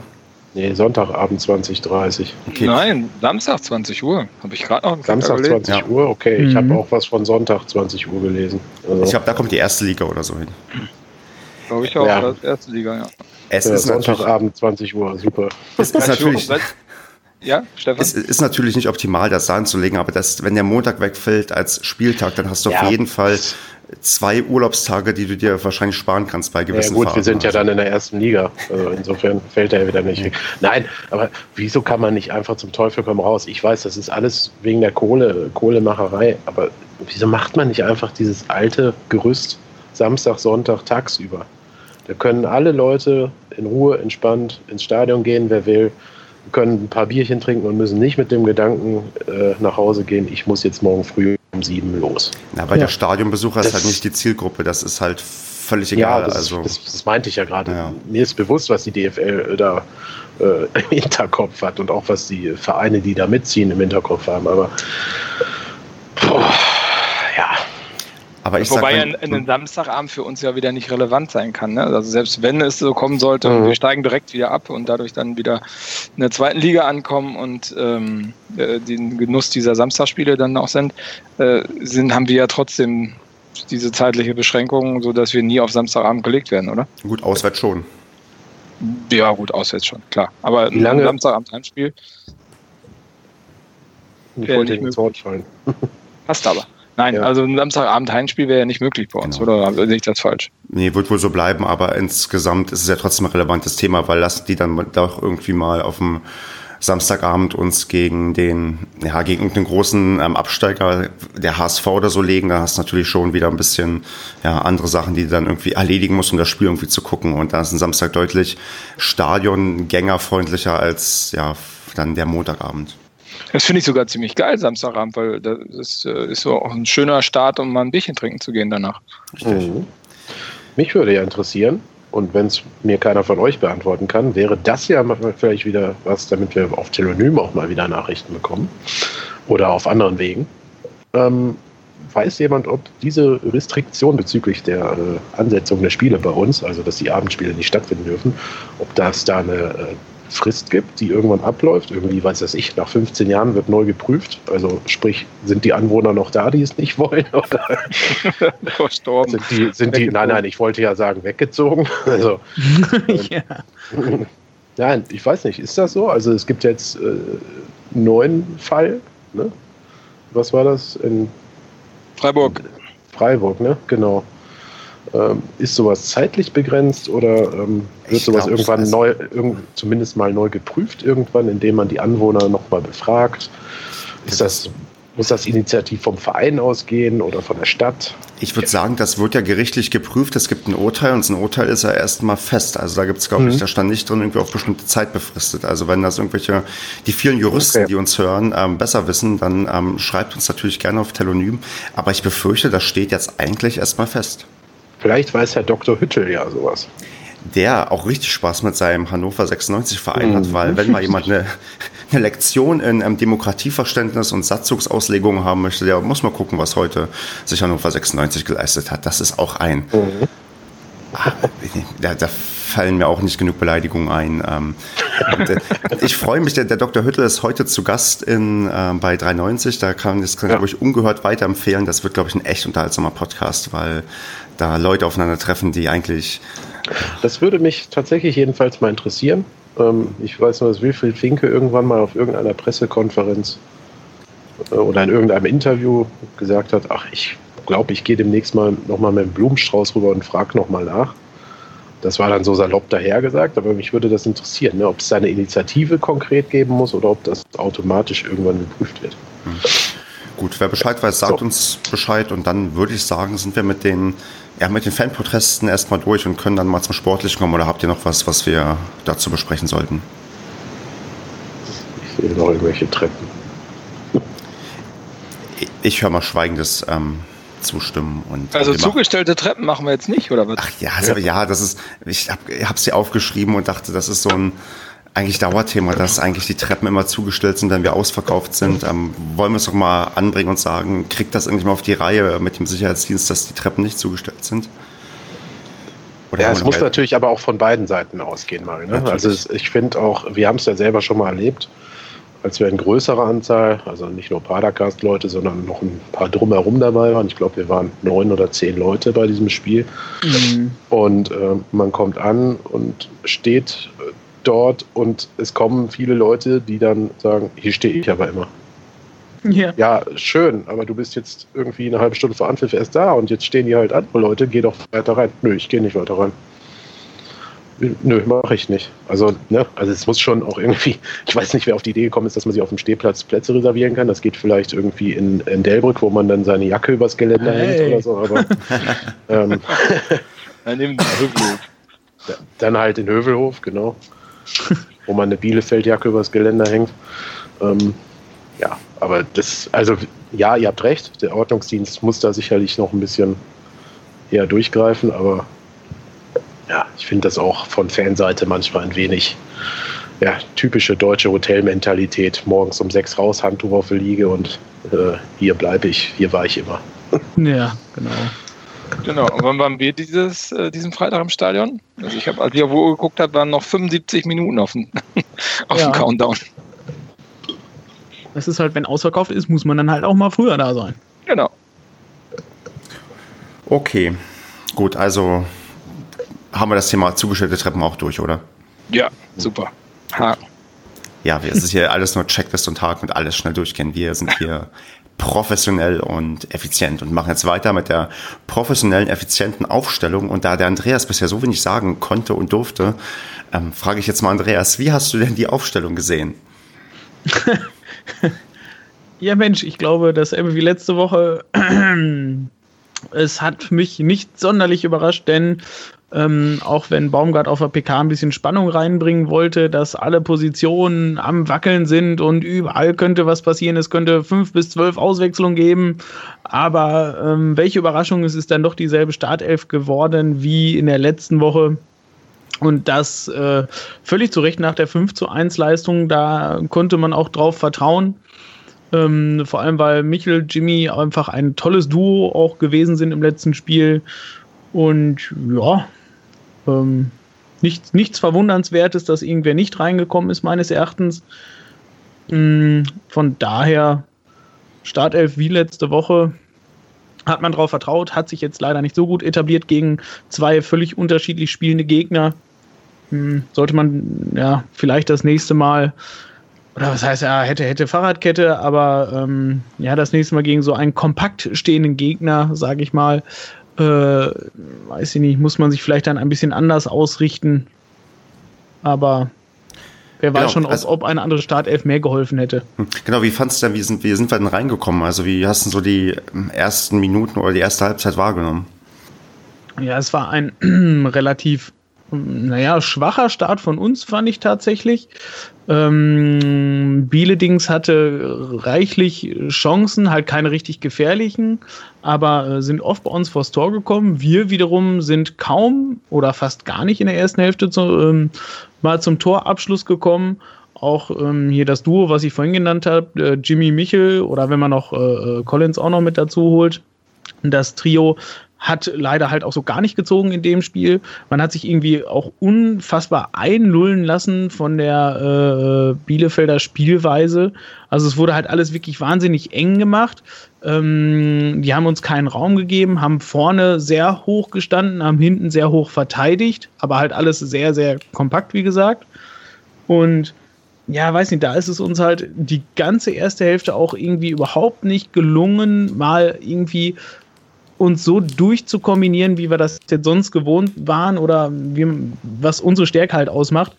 Nee, Sonntagabend 2030. Okay. Nein, Samstag 20 Uhr. Habe ich gerade noch Samstag 20 ja. Uhr, okay. Mhm. Ich habe auch was von Sonntag 20 Uhr gelesen. Also. Ich glaube, da kommt die erste Liga oder so hin. Glaube ich auch, ja. erste Liga, ja. Es ja, ist Sonntagabend 20 Uhr, super. Es ist natürlich. Ja, Stefan? Es ist natürlich nicht optimal, das da anzulegen, aber das, wenn der Montag wegfällt als Spieltag, dann hast du ja. auf jeden Fall zwei Urlaubstage, die du dir wahrscheinlich sparen kannst bei gewissen Ja gut, Fahrten. wir sind ja dann in der ersten Liga. Also insofern fällt er ja wieder nicht weg. Nein, aber wieso kann man nicht einfach zum Teufel komm raus? Ich weiß, das ist alles wegen der Kohle, Kohlemacherei, aber wieso macht man nicht einfach dieses alte Gerüst Samstag, Sonntag, tagsüber? Da können alle Leute in Ruhe, entspannt ins Stadion gehen, wer will können ein paar Bierchen trinken und müssen nicht mit dem Gedanken äh, nach Hause gehen, ich muss jetzt morgen früh um sieben los. Na, weil ja. der Stadionbesucher das ist halt nicht die Zielgruppe, das ist halt völlig egal. Ja, das, also. das, das meinte ich ja gerade. Ja. Mir ist bewusst, was die DFL da äh, im Hinterkopf hat und auch was die Vereine, die da mitziehen, im Hinterkopf haben. Aber boah, aber ich Wobei sag, wenn, ein, ein Samstagabend für uns ja wieder nicht relevant sein kann. Ne? Also selbst wenn es so kommen sollte mhm. und wir steigen direkt wieder ab und dadurch dann wieder in der zweiten Liga ankommen und ähm, äh, den Genuss dieser Samstagspiele dann auch sind, äh, sind, haben wir ja trotzdem diese zeitliche Beschränkung, sodass wir nie auf Samstagabend gelegt werden, oder? Gut, auswärts schon. Ja, gut, auswärts schon, klar. Aber Wie lange? Samstagabend Heimspiel. Ich wollte nicht ins Wort fallen. Passt aber. Nein, ja. also ein Samstagabend Heimspiel wäre ja nicht möglich bei uns, genau. oder sehe ich das falsch? Nee, wird wohl so bleiben, aber insgesamt ist es ja trotzdem ein relevantes Thema, weil lassen die dann doch irgendwie mal auf dem Samstagabend uns gegen den, ja, gegen irgendeinen großen ähm, Absteiger der HSV oder so legen, da hast du natürlich schon wieder ein bisschen ja, andere Sachen, die du dann irgendwie erledigen musst, um das Spiel irgendwie zu gucken. Und da ist ein Samstag deutlich stadiongängerfreundlicher als ja, dann der Montagabend. Das finde ich sogar ziemlich geil, Samstagabend, weil das ist, äh, ist so auch ein schöner Start, um mal ein Bierchen trinken zu gehen danach. Mhm. Mich würde ja interessieren, und wenn es mir keiner von euch beantworten kann, wäre das ja vielleicht wieder was, damit wir auf Telonym auch mal wieder Nachrichten bekommen. Oder auf anderen Wegen. Ähm, weiß jemand, ob diese Restriktion bezüglich der äh, Ansetzung der Spiele bei uns, also dass die Abendspiele nicht stattfinden dürfen, ob das da eine äh, Frist gibt, die irgendwann abläuft. Irgendwie, weiß das ich, nach 15 Jahren wird neu geprüft. Also sprich, sind die Anwohner noch da, die es nicht wollen? Oder Verstorben. Sind die, sind die, nein, nein, ich wollte ja sagen, weggezogen. Also, ja. Nein, ich weiß nicht, ist das so? Also es gibt jetzt äh, einen neuen Fall. Ne? Was war das? In Freiburg. Freiburg, ne? Genau. Ähm, ist sowas zeitlich begrenzt oder ähm, wird ich sowas irgendwann also neu, irgend, zumindest mal neu geprüft irgendwann, indem man die Anwohner nochmal befragt? Ist das, muss das Initiativ vom Verein ausgehen oder von der Stadt? Ich würde sagen, das wird ja gerichtlich geprüft. Es gibt ein Urteil und so ein Urteil ist ja erstmal fest. Also da gibt es, glaube mhm. ich, da stand nicht drin, irgendwie auf bestimmte Zeit befristet. Also wenn das irgendwelche, die vielen Juristen, okay. die uns hören, ähm, besser wissen, dann ähm, schreibt uns natürlich gerne auf Telonym. Aber ich befürchte, das steht jetzt eigentlich erstmal fest. Vielleicht weiß Herr Dr. Hüttel ja sowas der auch richtig Spaß mit seinem Hannover 96 Verein mhm. hat, weil wenn mal jemand eine, eine Lektion in ähm, Demokratieverständnis und Satzungsauslegung haben möchte, der muss mal gucken, was heute sich Hannover 96 geleistet hat. Das ist auch ein. Mhm. Da, da, fallen mir auch nicht genug Beleidigungen ein. Ähm, äh, ich freue mich, der, der, Dr. Hüttel ist heute zu Gast in, äh, bei 390. Da kann das kann ja. glaube ich ungehört weiterempfehlen. Das wird, glaube ich, ein echt unterhaltsamer Podcast, weil da Leute aufeinandertreffen, die eigentlich. Das würde mich tatsächlich jedenfalls mal interessieren. Ähm, ich weiß nur, dass Wilfried Finke irgendwann mal auf irgendeiner Pressekonferenz äh, oder in irgendeinem Interview gesagt hat, ach, ich glaube, ich gehe demnächst mal nochmal mit dem Blumenstrauß rüber und frage nochmal nach. Das war dann so salopp dahergesagt, aber mich würde das interessieren, ne, ob es eine Initiative konkret geben muss oder ob das automatisch irgendwann geprüft wird. Hm. Gut, wer Bescheid weiß, sagt so. uns Bescheid und dann würde ich sagen, sind wir mit den, ja, mit den Fanprotesten erstmal durch und können dann mal zum Sportlichen kommen oder habt ihr noch was, was wir dazu besprechen sollten? Ich sehe noch irgendwelche Treppen. Ich höre mal schweigendes ähm, zustimmen. Und also zugestellte Treppen machen wir jetzt nicht, oder was? Ach ja, also, ja, das ist, ich habe hab sie aufgeschrieben und dachte, das ist so ein eigentlich Dauerthema, dass eigentlich die Treppen immer zugestellt sind, wenn wir ausverkauft sind. Ähm, wollen wir es doch mal anbringen und sagen, kriegt das irgendwie mal auf die Reihe mit dem Sicherheitsdienst, dass die Treppen nicht zugestellt sind? Oder ja, es muss natürlich aber auch von beiden Seiten ausgehen mal. Ne? Also ich finde auch, wir haben es ja selber schon mal erlebt, als wir in größerer Anzahl, also nicht nur Padercast-Leute, sondern noch ein paar drumherum dabei waren. Ich glaube, wir waren neun oder zehn Leute bei diesem Spiel. Mhm. Und äh, man kommt an und steht dort und es kommen viele Leute, die dann sagen, hier stehe ich aber immer. Ja. ja, schön, aber du bist jetzt irgendwie eine halbe Stunde vor Anpfiff erst da und jetzt stehen hier halt andere Leute, geh doch weiter rein. Nö, ich gehe nicht weiter rein. Nö, mache ich nicht. Also, ne, also es muss schon auch irgendwie, ich weiß nicht, wer auf die Idee gekommen ist, dass man sich auf dem Stehplatz Plätze reservieren kann. Das geht vielleicht irgendwie in, in Delbrück, wo man dann seine Jacke übers Geländer hey. hängt oder so, aber ähm, dann, dann halt in Hövelhof, genau. wo man eine Bielefeldjacke übers Geländer hängt. Ähm, ja, aber das, also ja, ihr habt recht, der Ordnungsdienst muss da sicherlich noch ein bisschen eher durchgreifen, aber ja, ich finde das auch von Fanseite manchmal ein wenig ja, typische deutsche Hotelmentalität. Morgens um sechs raus, Handtuch auf der Liege und äh, hier bleibe ich, hier war ich immer. Ja, genau. Genau, und wann waren wir dieses, äh, diesen Freitag im Stadion? Also ich habe, als ich auf Uhr geguckt habe, waren noch 75 Minuten auf dem, auf ja. dem Countdown. Das ist halt, wenn ausverkauft ist, muss man dann halt auch mal früher da sein. Genau. Okay, gut, also haben wir das Thema zugestellte Treppen auch durch, oder? Ja, super. Haken. Ja, es ist hier alles nur Checklist und Haken und alles schnell durchgehen. Wir sind hier professionell und effizient und machen jetzt weiter mit der professionellen, effizienten Aufstellung. Und da der Andreas bisher so wenig sagen konnte und durfte, ähm, frage ich jetzt mal Andreas, wie hast du denn die Aufstellung gesehen? ja, Mensch, ich glaube, das wie letzte Woche. es hat mich nicht sonderlich überrascht, denn ähm, auch wenn Baumgart auf der PK ein bisschen Spannung reinbringen wollte, dass alle Positionen am Wackeln sind und überall könnte was passieren. Es könnte fünf bis zwölf Auswechslungen geben. Aber ähm, welche Überraschung, es ist dann doch dieselbe Startelf geworden wie in der letzten Woche. Und das äh, völlig zu Recht nach der 5 zu 1 Leistung, da konnte man auch drauf vertrauen. Ähm, vor allem, weil Michel, Jimmy einfach ein tolles Duo auch gewesen sind im letzten Spiel. Und ja, ähm, nichts, nichts Verwundernswertes, dass irgendwer nicht reingekommen ist, meines Erachtens. Ähm, von daher, Startelf wie letzte Woche, hat man darauf vertraut, hat sich jetzt leider nicht so gut etabliert gegen zwei völlig unterschiedlich spielende Gegner. Ähm, sollte man ja vielleicht das nächste Mal, oder was heißt ja, hätte, hätte Fahrradkette, aber ähm, ja, das nächste Mal gegen so einen kompakt stehenden Gegner, sage ich mal, äh, weiß ich nicht, muss man sich vielleicht dann ein bisschen anders ausrichten. Aber wer weiß genau, schon, also, ob eine andere Startelf mehr geholfen hätte. Hm, genau, wie fandst du denn, wie sind, wie sind wir denn reingekommen? Also wie hast du so die ersten Minuten oder die erste Halbzeit wahrgenommen? Ja, es war ein relativ naja, schwacher Start von uns, fand ich tatsächlich. Ähm, Bieledings hatte reichlich Chancen, halt keine richtig gefährlichen, aber äh, sind oft bei uns vors Tor gekommen. Wir wiederum sind kaum oder fast gar nicht in der ersten Hälfte zu, ähm, mal zum Torabschluss gekommen. Auch ähm, hier das Duo, was ich vorhin genannt habe, äh, Jimmy Michel oder wenn man noch äh, äh Collins auch noch mit dazu holt, das Trio hat leider halt auch so gar nicht gezogen in dem Spiel. Man hat sich irgendwie auch unfassbar einlullen lassen von der äh, Bielefelder Spielweise. Also es wurde halt alles wirklich wahnsinnig eng gemacht. Ähm, die haben uns keinen Raum gegeben, haben vorne sehr hoch gestanden, haben hinten sehr hoch verteidigt, aber halt alles sehr, sehr kompakt, wie gesagt. Und ja, weiß nicht, da ist es uns halt die ganze erste Hälfte auch irgendwie überhaupt nicht gelungen, mal irgendwie uns so durchzukombinieren, wie wir das jetzt sonst gewohnt waren oder wie, was unsere Stärke halt ausmacht.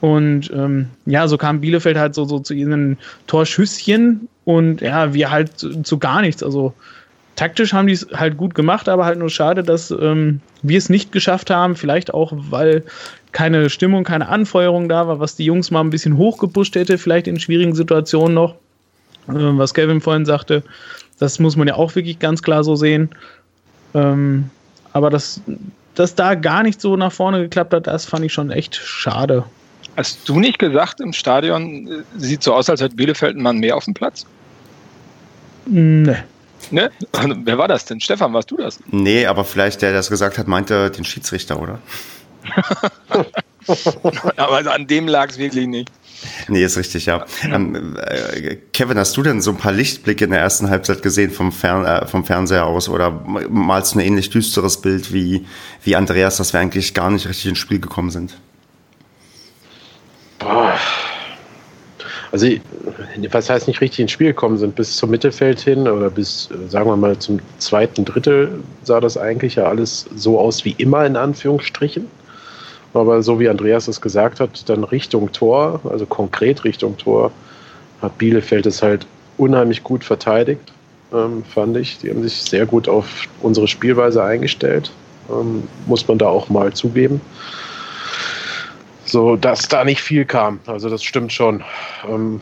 Und ähm, ja, so kam Bielefeld halt so, so zu ihren Torschüsschen und ja, wir halt zu, zu gar nichts. Also taktisch haben die es halt gut gemacht, aber halt nur schade, dass ähm, wir es nicht geschafft haben. Vielleicht auch, weil keine Stimmung, keine Anfeuerung da war, was die Jungs mal ein bisschen hochgepusht hätte, vielleicht in schwierigen Situationen noch. Äh, was Kevin vorhin sagte, das muss man ja auch wirklich ganz klar so sehen. Ähm, aber dass, dass da gar nicht so nach vorne geklappt hat, das fand ich schon echt schade. Hast du nicht gesagt, im Stadion äh, sieht so aus, als hätte Bielefeld einen Mann mehr auf dem Platz? Nee. Ne? Also, wer war das denn? Stefan, warst du das? Nee, aber vielleicht der, der das gesagt hat, meinte den Schiedsrichter, oder? aber an dem lag es wirklich nicht. Nee, ist richtig, ja. Ähm, äh, Kevin, hast du denn so ein paar Lichtblicke in der ersten Halbzeit gesehen vom, Fern äh, vom Fernseher aus oder malst du ein ähnlich düsteres Bild wie, wie Andreas, dass wir eigentlich gar nicht richtig ins Spiel gekommen sind? Boah. Also, was heißt nicht richtig ins Spiel gekommen sind? Bis zum Mittelfeld hin oder bis, sagen wir mal, zum zweiten Drittel sah das eigentlich ja alles so aus wie immer in Anführungsstrichen. Aber so wie Andreas es gesagt hat, dann Richtung Tor, also konkret Richtung Tor, hat Bielefeld es halt unheimlich gut verteidigt, ähm, fand ich. Die haben sich sehr gut auf unsere Spielweise eingestellt, ähm, muss man da auch mal zugeben. So, dass da nicht viel kam, also das stimmt schon. Ähm,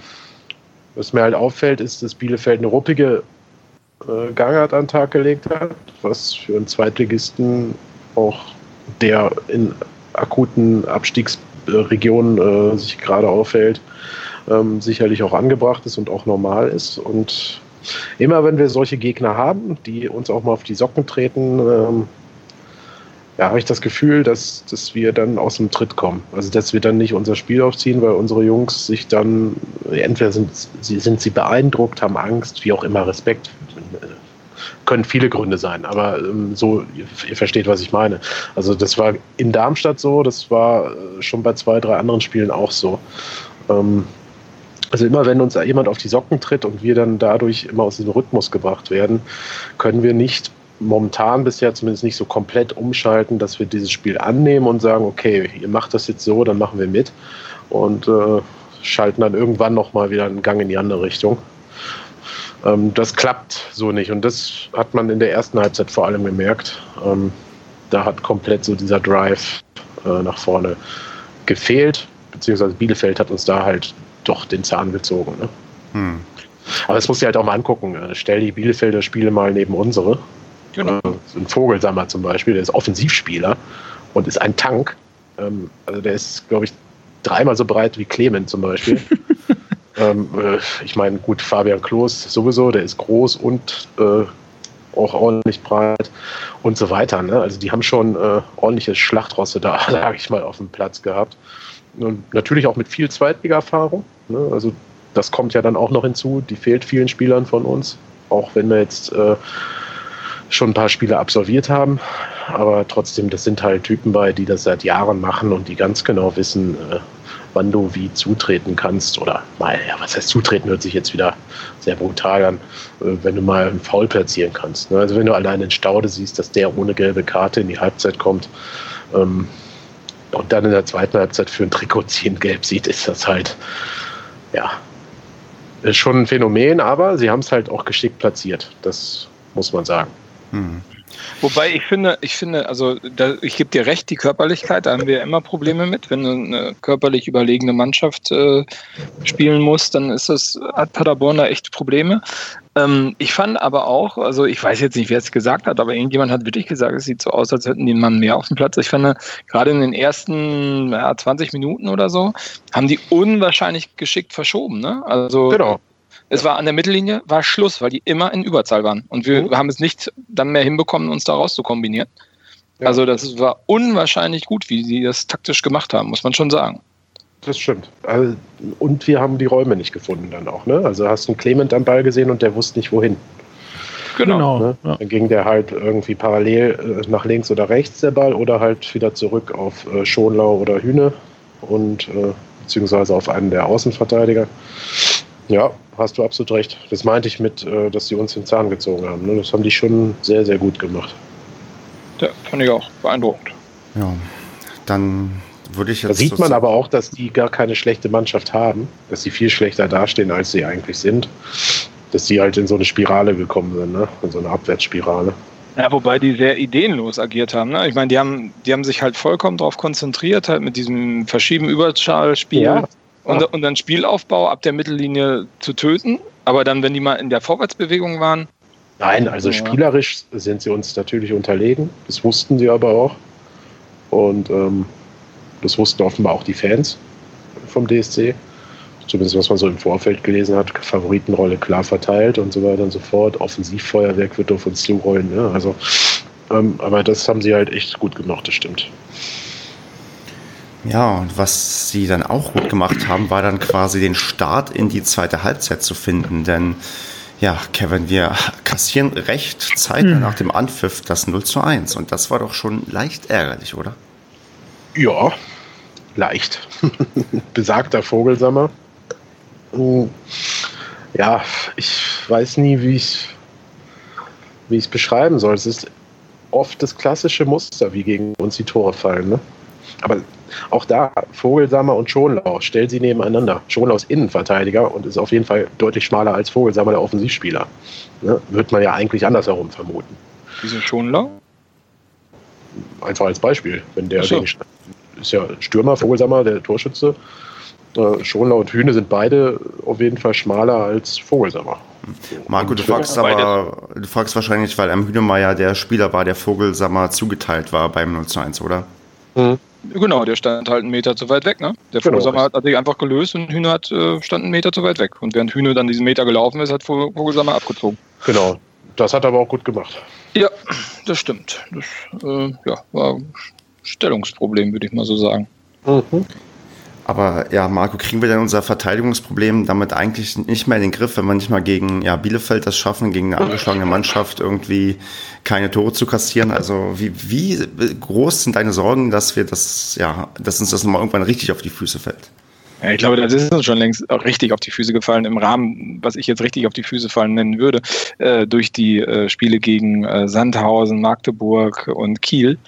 was mir halt auffällt, ist, dass Bielefeld eine ruppige äh, Gangart an den Tag gelegt hat, was für einen Zweitligisten auch der in akuten Abstiegsregionen äh, sich gerade aufhält, ähm, sicherlich auch angebracht ist und auch normal ist. Und immer wenn wir solche Gegner haben, die uns auch mal auf die Socken treten, ähm, ja, habe ich das Gefühl, dass, dass wir dann aus dem Tritt kommen. Also dass wir dann nicht unser Spiel aufziehen, weil unsere Jungs sich dann, entweder sind sie, sind sie beeindruckt, haben Angst, wie auch immer, Respekt, können viele Gründe sein, aber ähm, so, ihr, ihr, versteht, was ich meine. Also das war in Darmstadt so, das war äh, schon bei zwei, drei anderen Spielen auch so. Ähm, also immer wenn uns jemand auf die Socken tritt und wir dann dadurch immer aus dem Rhythmus gebracht werden, können wir nicht momentan bisher zumindest nicht so komplett umschalten, dass wir dieses Spiel annehmen und sagen, okay, ihr macht das jetzt so, dann machen wir mit und äh, schalten dann irgendwann nochmal wieder einen Gang in die andere Richtung. Ähm, das klappt so nicht und das hat man in der ersten Halbzeit vor allem gemerkt. Ähm, da hat komplett so dieser Drive äh, nach vorne gefehlt, beziehungsweise Bielefeld hat uns da halt doch den Zahn gezogen. Ne? Hm. Aber das muss ich halt auch mal angucken. Äh, stell die Bielefelder Spiele mal neben unsere. Genau. Äh, ein Vogelsammer zum Beispiel, der ist Offensivspieler und ist ein Tank. Ähm, also der ist, glaube ich, dreimal so breit wie Clement zum Beispiel. Ähm, äh, ich meine, gut, Fabian Klos sowieso, der ist groß und äh, auch ordentlich breit und so weiter. Ne? Also die haben schon äh, ordentliche Schlachtrosse da, sage ich mal, auf dem Platz gehabt. Und natürlich auch mit viel Zweitliga-Erfahrung. Ne? Also das kommt ja dann auch noch hinzu. Die fehlt vielen Spielern von uns, auch wenn wir jetzt äh, schon ein paar Spiele absolviert haben. Aber trotzdem, das sind halt Typen bei, die das seit Jahren machen und die ganz genau wissen, äh, wann du wie zutreten kannst. Oder mal, ja, was heißt zutreten, hört sich jetzt wieder sehr brutal an, äh, wenn du mal einen Foul platzieren kannst. Ne? Also wenn du allein in Staude siehst, dass der ohne gelbe Karte in die Halbzeit kommt, ähm, und dann in der zweiten Halbzeit für ein Trikot ziehen gelb sieht, ist das halt, ja, schon ein Phänomen, aber sie haben es halt auch geschickt platziert. Das muss man sagen. Hm. Wobei ich finde, ich finde, also da, ich gebe dir recht, die Körperlichkeit, da haben wir immer Probleme mit. Wenn eine körperlich überlegene Mannschaft äh, spielen muss, dann ist das, hat Paderborn da echt Probleme. Ähm, ich fand aber auch, also ich weiß jetzt nicht, wer es gesagt hat, aber irgendjemand hat wirklich gesagt, es sieht so aus, als hätten die einen Mann mehr auf dem Platz. Ich fand, gerade in den ersten ja, 20 Minuten oder so, haben die unwahrscheinlich geschickt verschoben. Ne? Also genau. Es war an der Mittellinie, war Schluss, weil die immer in Überzahl waren. Und wir mhm. haben es nicht dann mehr hinbekommen, uns daraus zu kombinieren. Ja. Also das war unwahrscheinlich gut, wie sie das taktisch gemacht haben, muss man schon sagen. Das stimmt. Also, und wir haben die Räume nicht gefunden dann auch. Ne? Also hast du einen Clement am Ball gesehen und der wusste nicht wohin. Genau. Ne? Ja. Dann ging der halt irgendwie parallel äh, nach links oder rechts der Ball oder halt wieder zurück auf äh, Schonlau oder Hühne und äh, beziehungsweise auf einen der Außenverteidiger. Ja, hast du absolut recht. Das meinte ich mit, äh, dass sie uns den Zahn gezogen haben. Ne? Das haben die schon sehr, sehr gut gemacht. Ja, fand ich auch beeindruckend. Ja, dann würde ich jetzt. Da sieht man aber auch, dass die gar keine schlechte Mannschaft haben, dass sie viel schlechter dastehen, als sie eigentlich sind. Dass sie halt in so eine Spirale gekommen sind, ne? in so eine Abwärtsspirale. Ja, wobei die sehr ideenlos agiert haben. Ne? Ich meine, die haben, die haben sich halt vollkommen darauf konzentriert, halt mit diesem Verschieben Überschallspiel. Ja. Und, und dann Spielaufbau ab der Mittellinie zu töten. Aber dann, wenn die mal in der Vorwärtsbewegung waren. Nein, also ja. spielerisch sind sie uns natürlich unterlegen. Das wussten sie aber auch. Und ähm, das wussten offenbar auch die Fans vom DSC. Zumindest was man so im Vorfeld gelesen hat, Favoritenrolle klar verteilt und so weiter und so fort. Offensivfeuerwerk wird auf uns zurollen. Ne? Also, ähm, aber das haben sie halt echt gut gemacht, das stimmt. Ja, und was sie dann auch gut gemacht haben, war dann quasi den Start in die zweite Halbzeit zu finden. Denn ja, Kevin, wir kassieren recht zeitnah hm. nach dem Anpfiff das 0 zu 1. Und das war doch schon leicht ärgerlich, oder? Ja, leicht. Besagter Vogelsammer. Hm. Ja, ich weiß nie, wie ich wie ich es beschreiben soll. Es ist oft das klassische Muster, wie gegen uns die Tore fallen. Ne? Aber auch da, Vogelsammer und Schonlau, stell sie nebeneinander. Schonlau ist Innenverteidiger und ist auf jeden Fall deutlich schmaler als Vogelsammer, der Offensivspieler. Ne? Wird man ja eigentlich andersherum vermuten. Wieso Schonlau? Einfach als Beispiel. Wenn der so. ist ja Stürmer, Vogelsammer, der Torschütze. Äh, Schonlau und Hühne sind beide auf jeden Fall schmaler als Vogelsammer. Marco, du fragst aber, du fragst wahrscheinlich, weil am Hühnemeier der Spieler war, der Vogelsammer zugeteilt war beim 0 zu 1, oder? Mhm. Genau, der stand halt einen Meter zu weit weg. Ne? Der genau, Vogelsammer hat, sich einfach gelöst und Hühner hat, äh, stand einen Meter zu weit weg. Und während Hühner dann diesen Meter gelaufen ist, hat Vogelsammer abgezogen. Genau, das hat er aber auch gut gemacht. Ja, das stimmt. Das äh, ja, war ein Stellungsproblem, würde ich mal so sagen. Mhm. Aber ja, Marco, kriegen wir denn unser Verteidigungsproblem damit eigentlich nicht mehr in den Griff, wenn wir nicht mal gegen ja, Bielefeld das schaffen, gegen eine angeschlagene Mannschaft irgendwie keine Tore zu kassieren? Also wie, wie groß sind deine Sorgen, dass wir das, ja, dass uns das nochmal irgendwann richtig auf die Füße fällt? Ja, ich glaube, das ist uns schon längst richtig auf die Füße gefallen, im Rahmen, was ich jetzt richtig auf die Füße fallen nennen würde, äh, durch die äh, Spiele gegen äh, Sandhausen, Magdeburg und Kiel.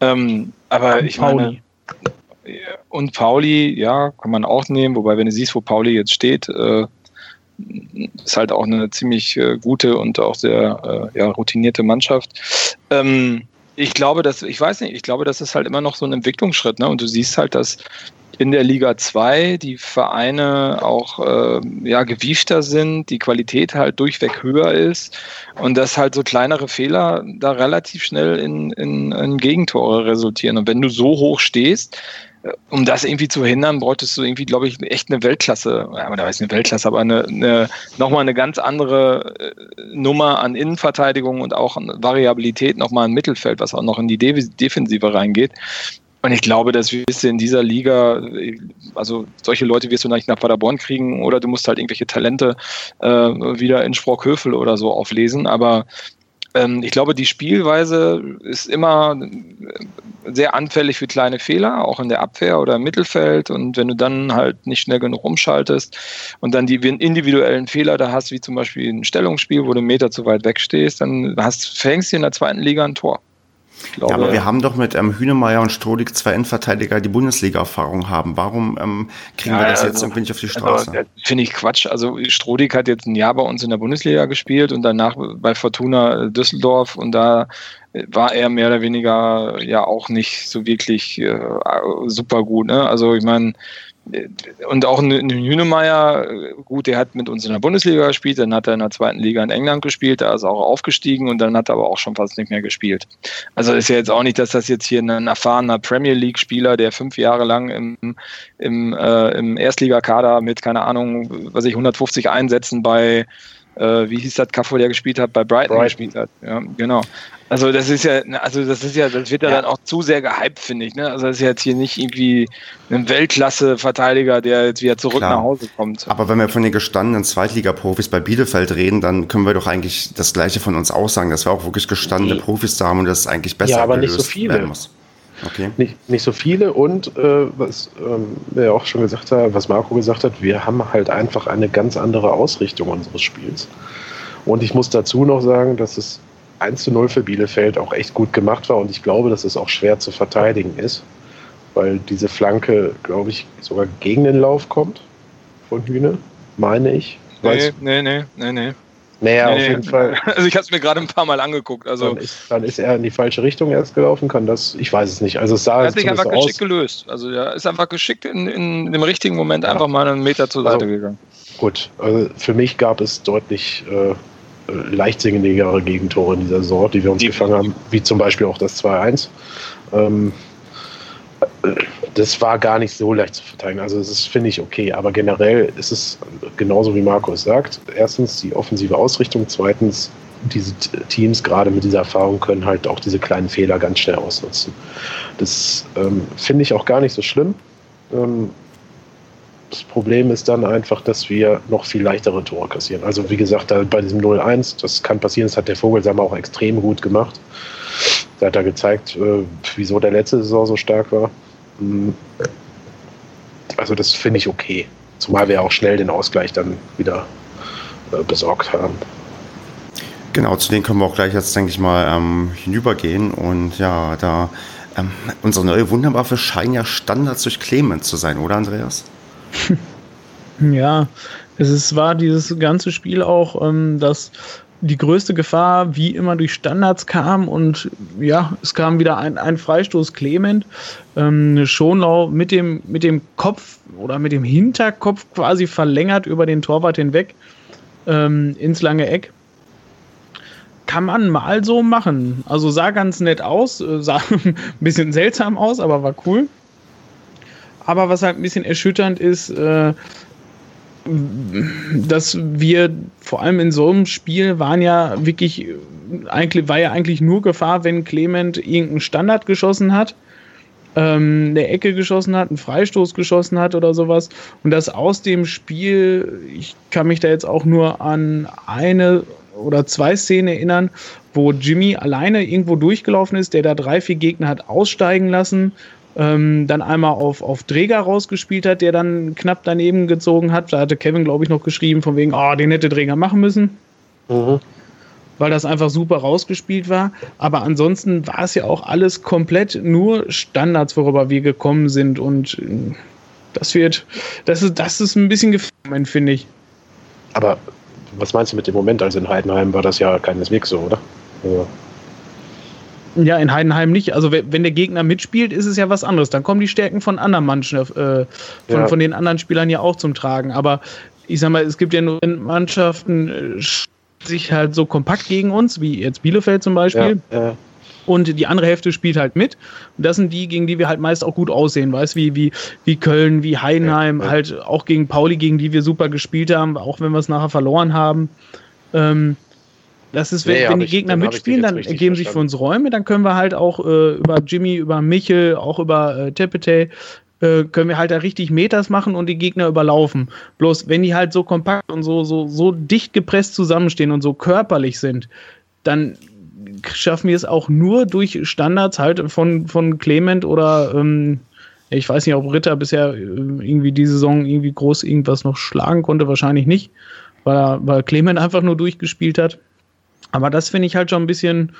Ähm, aber ich meine, und Pauli, ja, kann man auch nehmen, wobei, wenn du siehst, wo Pauli jetzt steht, äh, ist halt auch eine ziemlich äh, gute und auch sehr äh, ja, routinierte Mannschaft. Ähm, ich glaube, dass, ich weiß nicht, ich glaube, das ist halt immer noch so ein Entwicklungsschritt, ne? Und du siehst halt, dass in der Liga 2 die Vereine auch äh, ja, gewiefter sind, die Qualität halt durchweg höher ist und dass halt so kleinere Fehler da relativ schnell in, in, in Gegentore resultieren. Und wenn du so hoch stehst, um das irgendwie zu hindern, bräuchtest du irgendwie, glaube ich, echt eine Weltklasse, ja, da weiß eine Weltklasse, aber eine, eine, nochmal eine ganz andere äh, Nummer an Innenverteidigung und auch an Variabilität, nochmal ein Mittelfeld, was auch noch in die Defensive reingeht. Und ich glaube, dass du in dieser Liga, also solche Leute wirst du nicht nach Paderborn kriegen oder du musst halt irgendwelche Talente äh, wieder in Sprockhövel oder so auflesen. Aber ich glaube, die Spielweise ist immer sehr anfällig für kleine Fehler, auch in der Abwehr oder im Mittelfeld. Und wenn du dann halt nicht schnell genug umschaltest und dann die individuellen Fehler da hast, wie zum Beispiel ein Stellungsspiel, wo du einen Meter zu weit weg stehst, dann hast, fängst du in der zweiten Liga ein Tor. Glaube, ja, aber wir haben doch mit ähm, Hünemeyer und Strodig zwei Endverteidiger, die Bundesliga-Erfahrung haben. Warum ähm, kriegen ja, wir das also, jetzt irgendwie nicht auf die Straße? Also, Finde ich Quatsch. Also Strodig hat jetzt ein Jahr bei uns in der Bundesliga gespielt und danach bei Fortuna Düsseldorf und da war er mehr oder weniger ja auch nicht so wirklich äh, super gut. Ne? Also ich meine, und auch ein Hünemeyer, gut, der hat mit uns in der Bundesliga gespielt, dann hat er in der zweiten Liga in England gespielt, da ist er auch aufgestiegen und dann hat er aber auch schon fast nicht mehr gespielt. Also ist ja jetzt auch nicht, dass das jetzt hier ein erfahrener Premier League-Spieler, der fünf Jahre lang im, im, äh, im Erstligakader mit, keine Ahnung, was ich, 150 Einsätzen bei äh, wie hieß das Kaffo, der gespielt hat, bei Brighton, Brighton. gespielt hat. Ja, genau. Also das ist ja, also das ist ja, das wird ja, ja. dann auch zu sehr gehypt, finde ich. Ne? Also das ist jetzt hier nicht irgendwie ein Weltklasse-Verteidiger, der jetzt wieder zurück Klar. nach Hause kommt. Aber wenn wir von den gestandenen Zweitliga-Profis bei Bielefeld reden, dann können wir doch eigentlich das Gleiche von uns aussagen, dass wir auch wirklich gestandene. Profis da haben und das ist eigentlich besser Ja, aber nicht so viele. Okay. Nicht, nicht so viele und äh, was ähm, er auch schon gesagt hat, was Marco gesagt hat, wir haben halt einfach eine ganz andere Ausrichtung unseres Spiels. Und ich muss dazu noch sagen, dass es 1 zu 0 für Bielefeld auch echt gut gemacht war und ich glaube, dass es auch schwer zu verteidigen ist, weil diese Flanke, glaube ich, sogar gegen den Lauf kommt von Hühne, meine ich. Nee, nee, nee, nee, nee. Naja, nee, auf jeden Fall. Also ich habe es mir gerade ein paar Mal angeguckt. Also dann ist, dann ist, er in die falsche Richtung erst gelaufen, kann das, ich weiß es nicht. Also es sah er hat sich einfach geschickt aus. gelöst. Also er ist einfach geschickt in, in dem richtigen Moment ja. einfach mal einen Meter zur Seite also, gegangen. Gut, also für mich gab es deutlich äh, leichtsingenigere Gegentore in dieser Saison, die wir uns die gefangen haben, wie zum Beispiel auch das 2-1. Ähm, das war gar nicht so leicht zu verteidigen. Also das finde ich okay, aber generell ist es genauso wie Markus sagt. Erstens die offensive Ausrichtung, zweitens diese Teams gerade mit dieser Erfahrung können halt auch diese kleinen Fehler ganz schnell ausnutzen. Das ähm, finde ich auch gar nicht so schlimm. Ähm, das Problem ist dann einfach, dass wir noch viel leichtere Tore kassieren. Also wie gesagt, bei diesem 0-1, das kann passieren, das hat der Vogelsammer auch extrem gut gemacht. Da hat er gezeigt, äh, wieso der letzte Saison so stark war. Mm. Also das finde ich okay. Zumal wir auch schnell den Ausgleich dann wieder äh, besorgt haben. Genau, zu denen können wir auch gleich jetzt, denke ich mal, ähm, hinübergehen. Und ja, da ähm, unsere neue Wunderwaffe scheint ja Standards durch Clemens zu sein, oder Andreas? Ja, es ist, war dieses ganze Spiel auch, ähm, dass die größte Gefahr wie immer durch Standards kam und ja, es kam wieder ein, ein Freistoß Clement. Ähm, Schonlau mit dem, mit dem Kopf oder mit dem Hinterkopf quasi verlängert über den Torwart hinweg ähm, ins lange Eck. Kann man mal so machen. Also sah ganz nett aus, äh, sah ein bisschen seltsam aus, aber war cool. Aber was halt ein bisschen erschütternd ist, äh, dass wir vor allem in so einem Spiel waren ja wirklich, eigentlich, war ja eigentlich nur Gefahr, wenn Clement irgendeinen Standard geschossen hat, ähm, eine Ecke geschossen hat, einen Freistoß geschossen hat oder sowas. Und dass aus dem Spiel, ich kann mich da jetzt auch nur an eine oder zwei Szenen erinnern, wo Jimmy alleine irgendwo durchgelaufen ist, der da drei, vier Gegner hat aussteigen lassen ähm, dann einmal auf, auf Träger rausgespielt hat, der dann knapp daneben gezogen hat. Da hatte Kevin, glaube ich, noch geschrieben, von wegen, oh, den hätte Träger machen müssen. Mhm. Weil das einfach super rausgespielt war. Aber ansonsten war es ja auch alles komplett nur Standards, worüber wir gekommen sind. Und äh, das wird, das ist, das ist ein bisschen gefährlich, finde ich. Aber was meinst du mit dem Moment? Also in Heidenheim war das ja keineswegs so, oder? Ja. Ja, in Heidenheim nicht. Also wenn der Gegner mitspielt, ist es ja was anderes. Dann kommen die Stärken von anderen Mannschaften, äh, von, ja. von den anderen Spielern ja auch zum Tragen. Aber ich sag mal, es gibt ja nur Mannschaften, äh, sich halt so kompakt gegen uns, wie jetzt Bielefeld zum Beispiel. Ja, ja. Und die andere Hälfte spielt halt mit. Und das sind die, gegen die wir halt meist auch gut aussehen, weißt wie, wie, wie Köln, wie Heidenheim, ja, halt auch gegen Pauli, gegen die wir super gespielt haben, auch wenn wir es nachher verloren haben. Ähm, das ist, wenn, nee, wenn die Gegner ich, mitspielen, dann ergeben sich für uns Räume, dann können wir halt auch äh, über Jimmy, über Michel, auch über äh, Tepete, äh, können wir halt da richtig Meters machen und die Gegner überlaufen. Bloß wenn die halt so kompakt und so, so, so dicht gepresst zusammenstehen und so körperlich sind, dann schaffen wir es auch nur durch Standards halt von, von Clement oder ähm, ich weiß nicht, ob Ritter bisher äh, irgendwie diese Saison irgendwie groß irgendwas noch schlagen konnte, wahrscheinlich nicht, weil, weil Clement einfach nur durchgespielt hat. Aber das finde ich halt schon ein bisschen,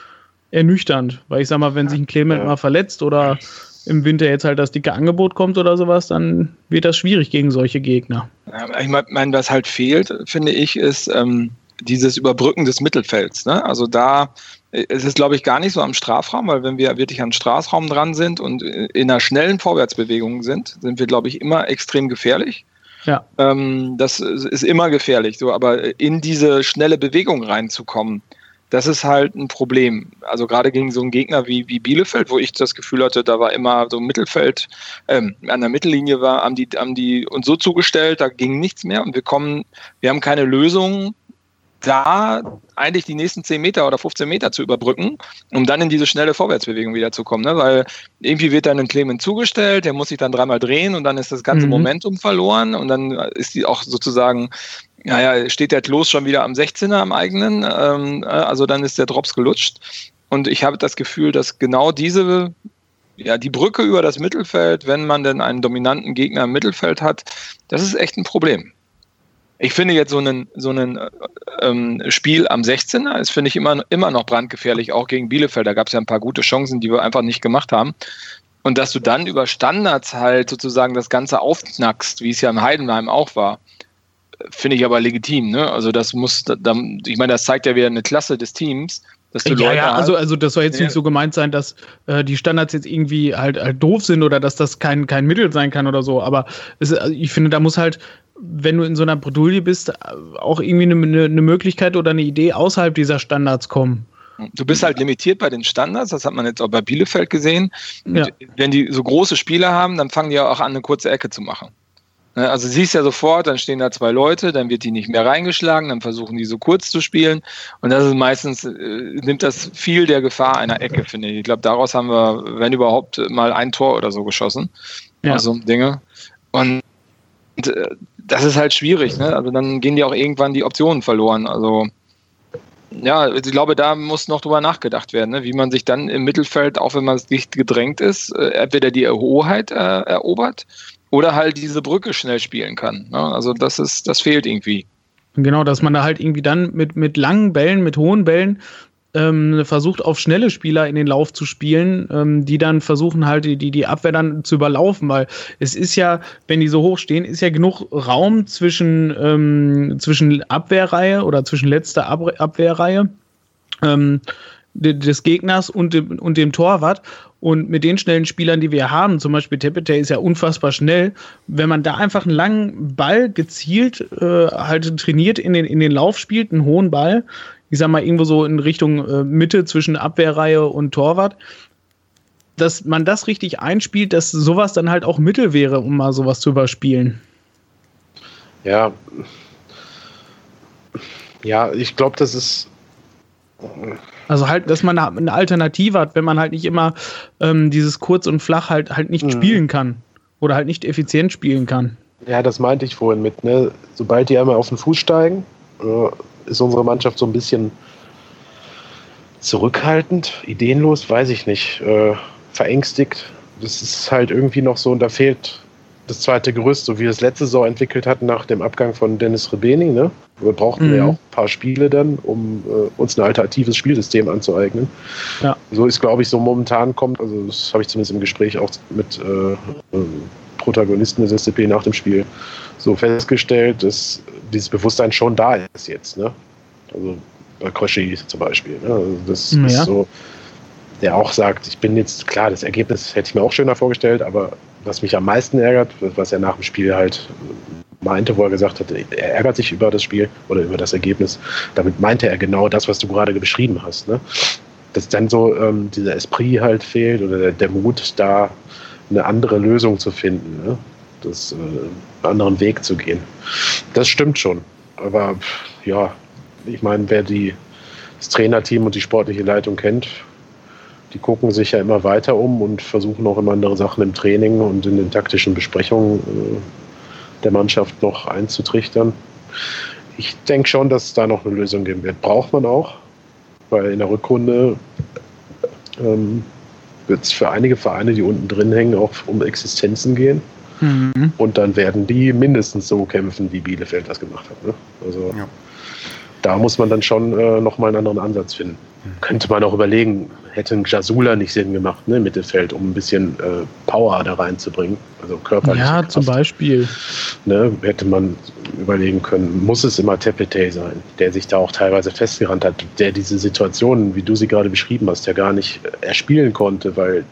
ernüchternd, weil ich sag mal, wenn sich ein Clement mal verletzt oder im Winter jetzt halt das dicke Angebot kommt oder sowas, dann wird das schwierig gegen solche Gegner. Ich meine, was halt fehlt, finde ich, ist ähm, dieses Überbrücken des Mittelfelds. Ne? Also da es ist, glaube ich, gar nicht so am Strafraum, weil wenn wir wirklich am Strafraum dran sind und in einer schnellen Vorwärtsbewegung sind, sind wir, glaube ich, immer extrem gefährlich. Ja. Ähm, das ist immer gefährlich, so, aber in diese schnelle Bewegung reinzukommen, das ist halt ein Problem. Also gerade gegen so einen Gegner wie, wie Bielefeld, wo ich das Gefühl hatte, da war immer so Mittelfeld, ähm, an der Mittellinie war, haben die, haben die uns so zugestellt, da ging nichts mehr und wir kommen, wir haben keine Lösung da eigentlich die nächsten 10 Meter oder 15 Meter zu überbrücken, um dann in diese schnelle Vorwärtsbewegung wieder zu kommen. Ne? Weil irgendwie wird dann ein Clement zugestellt, der muss sich dann dreimal drehen und dann ist das ganze mhm. Momentum verloren und dann ist die auch sozusagen, naja, steht der Klos schon wieder am 16er am eigenen, ähm, äh, also dann ist der Drops gelutscht. Und ich habe das Gefühl, dass genau diese ja, die Brücke über das Mittelfeld, wenn man denn einen dominanten Gegner im Mittelfeld hat, das ist echt ein Problem. Ich finde jetzt so ein so einen, ähm, Spiel am 16er ist, finde ich, immer, immer noch brandgefährlich, auch gegen Bielefeld. Da gab es ja ein paar gute Chancen, die wir einfach nicht gemacht haben. Und dass du dann über Standards halt sozusagen das Ganze aufknackst, wie es ja im Heidenheim auch war, finde ich aber legitim. Ne? Also das muss, ich meine, das zeigt ja wieder eine Klasse des Teams. Ja, ja, also, also das soll jetzt nicht so gemeint sein, dass äh, die Standards jetzt irgendwie halt, halt doof sind oder dass das kein, kein Mittel sein kann oder so. Aber es, also ich finde, da muss halt wenn du in so einer Bredouille bist, auch irgendwie eine, eine Möglichkeit oder eine Idee außerhalb dieser Standards kommen. Du bist halt limitiert bei den Standards, das hat man jetzt auch bei Bielefeld gesehen. Ja. Wenn die so große Spieler haben, dann fangen die auch an, eine kurze Ecke zu machen. Ne, also siehst ja sofort, dann stehen da zwei Leute, dann wird die nicht mehr reingeschlagen, dann versuchen die so kurz zu spielen. Und das ist meistens, äh, nimmt das viel der Gefahr einer Ecke, finde ich. Ich glaube, daraus haben wir, wenn überhaupt, mal ein Tor oder so geschossen. Ja. Also Dinge. Und äh, das ist halt schwierig, ne? Also dann gehen die auch irgendwann die Optionen verloren. Also ja, ich glaube, da muss noch drüber nachgedacht werden, ne? wie man sich dann im Mittelfeld, auch wenn man nicht gedrängt ist, äh, entweder die Hoheit äh, erobert oder halt diese Brücke schnell spielen kann. Ne? Also das ist, das fehlt irgendwie. Genau, dass man da halt irgendwie dann mit, mit langen Bällen, mit hohen Bällen ähm, versucht auf schnelle Spieler in den Lauf zu spielen, ähm, die dann versuchen halt die, die Abwehr dann zu überlaufen, weil es ist ja, wenn die so hoch stehen, ist ja genug Raum zwischen, ähm, zwischen Abwehrreihe oder zwischen letzter Ab Abwehrreihe ähm, des Gegners und dem, und dem Torwart. Und mit den schnellen Spielern, die wir haben, zum Beispiel Tepete ist ja unfassbar schnell, wenn man da einfach einen langen Ball gezielt äh, halt trainiert in den, in den Lauf spielt, einen hohen Ball, ich sag mal, irgendwo so in Richtung äh, Mitte zwischen Abwehrreihe und Torwart, dass man das richtig einspielt, dass sowas dann halt auch Mittel wäre, um mal sowas zu überspielen. Ja. Ja, ich glaube, das ist. Also halt, dass man eine Alternative hat, wenn man halt nicht immer ähm, dieses kurz und flach halt halt nicht mhm. spielen kann. Oder halt nicht effizient spielen kann. Ja, das meinte ich vorhin mit, ne? Sobald die einmal auf den Fuß steigen, ist unsere Mannschaft so ein bisschen zurückhaltend, ideenlos, weiß ich nicht, äh, verängstigt. Das ist halt irgendwie noch so, und da fehlt das zweite Gerüst, so wie wir es letzte Saison entwickelt hatten nach dem Abgang von Dennis Rebeni. Ne? Wir brauchten mhm. ja auch ein paar Spiele dann, um äh, uns ein alternatives Spielsystem anzueignen. Ja. So ist, glaube ich, so momentan kommt, also das habe ich zumindest im Gespräch auch mit äh, ähm, Protagonisten des SCP nach dem Spiel so festgestellt, dass dieses Bewusstsein schon da ist jetzt. Ne? Also bei Koshi zum Beispiel. Ne? Also das ja. ist so, der auch sagt, ich bin jetzt, klar, das Ergebnis hätte ich mir auch schöner vorgestellt, aber was mich am meisten ärgert, was er nach dem Spiel halt meinte, wo er gesagt hat, er ärgert sich über das Spiel oder über das Ergebnis. Damit meinte er genau das, was du gerade beschrieben hast. Ne? Dass dann so ähm, dieser Esprit halt fehlt oder der, der, Mut, da eine andere Lösung zu finden. Ne? Das, äh, einen anderen Weg zu gehen. Das stimmt schon. Aber ja, ich meine, wer die, das Trainerteam und die sportliche Leitung kennt, die gucken sich ja immer weiter um und versuchen auch immer andere Sachen im Training und in den taktischen Besprechungen äh, der Mannschaft noch einzutrichtern. Ich denke schon, dass es da noch eine Lösung geben wird. Braucht man auch, weil in der Rückrunde ähm, wird es für einige Vereine, die unten drin hängen, auch um Existenzen gehen. Mhm. Und dann werden die mindestens so kämpfen, wie Bielefeld das gemacht hat. Ne? Also ja da muss man dann schon äh, nochmal einen anderen Ansatz finden. Könnte man auch überlegen, hätte ein Jasula nicht Sinn gemacht, ne, Mittelfeld, um ein bisschen äh, Power da reinzubringen, also körperlich. Ja, Kraft. zum Beispiel. Ne, hätte man überlegen können, muss es immer Tepete sein, der sich da auch teilweise festgerannt hat, der diese Situationen, wie du sie gerade beschrieben hast, ja gar nicht erspielen konnte, weil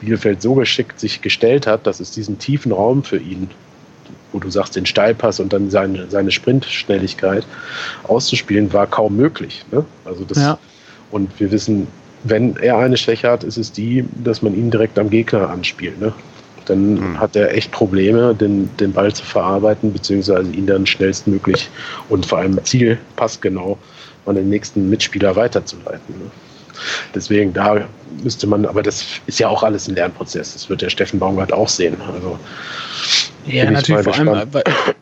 Bielefeld so geschickt sich gestellt hat, dass es diesen tiefen Raum für ihn wo du sagst, den Steilpass und dann seine, seine Sprintschnelligkeit auszuspielen, war kaum möglich. Ne? Also das, ja. Und wir wissen, wenn er eine Schwäche hat, ist es die, dass man ihn direkt am Gegner anspielt. Ne? Dann mhm. hat er echt Probleme, den, den Ball zu verarbeiten, beziehungsweise ihn dann schnellstmöglich und vor allem Ziel passgenau an den nächsten Mitspieler weiterzuleiten. Ne? Deswegen, da müsste man, aber das ist ja auch alles ein Lernprozess. Das wird der Steffen Baumgart auch sehen. Also, ja, natürlich, vor allem,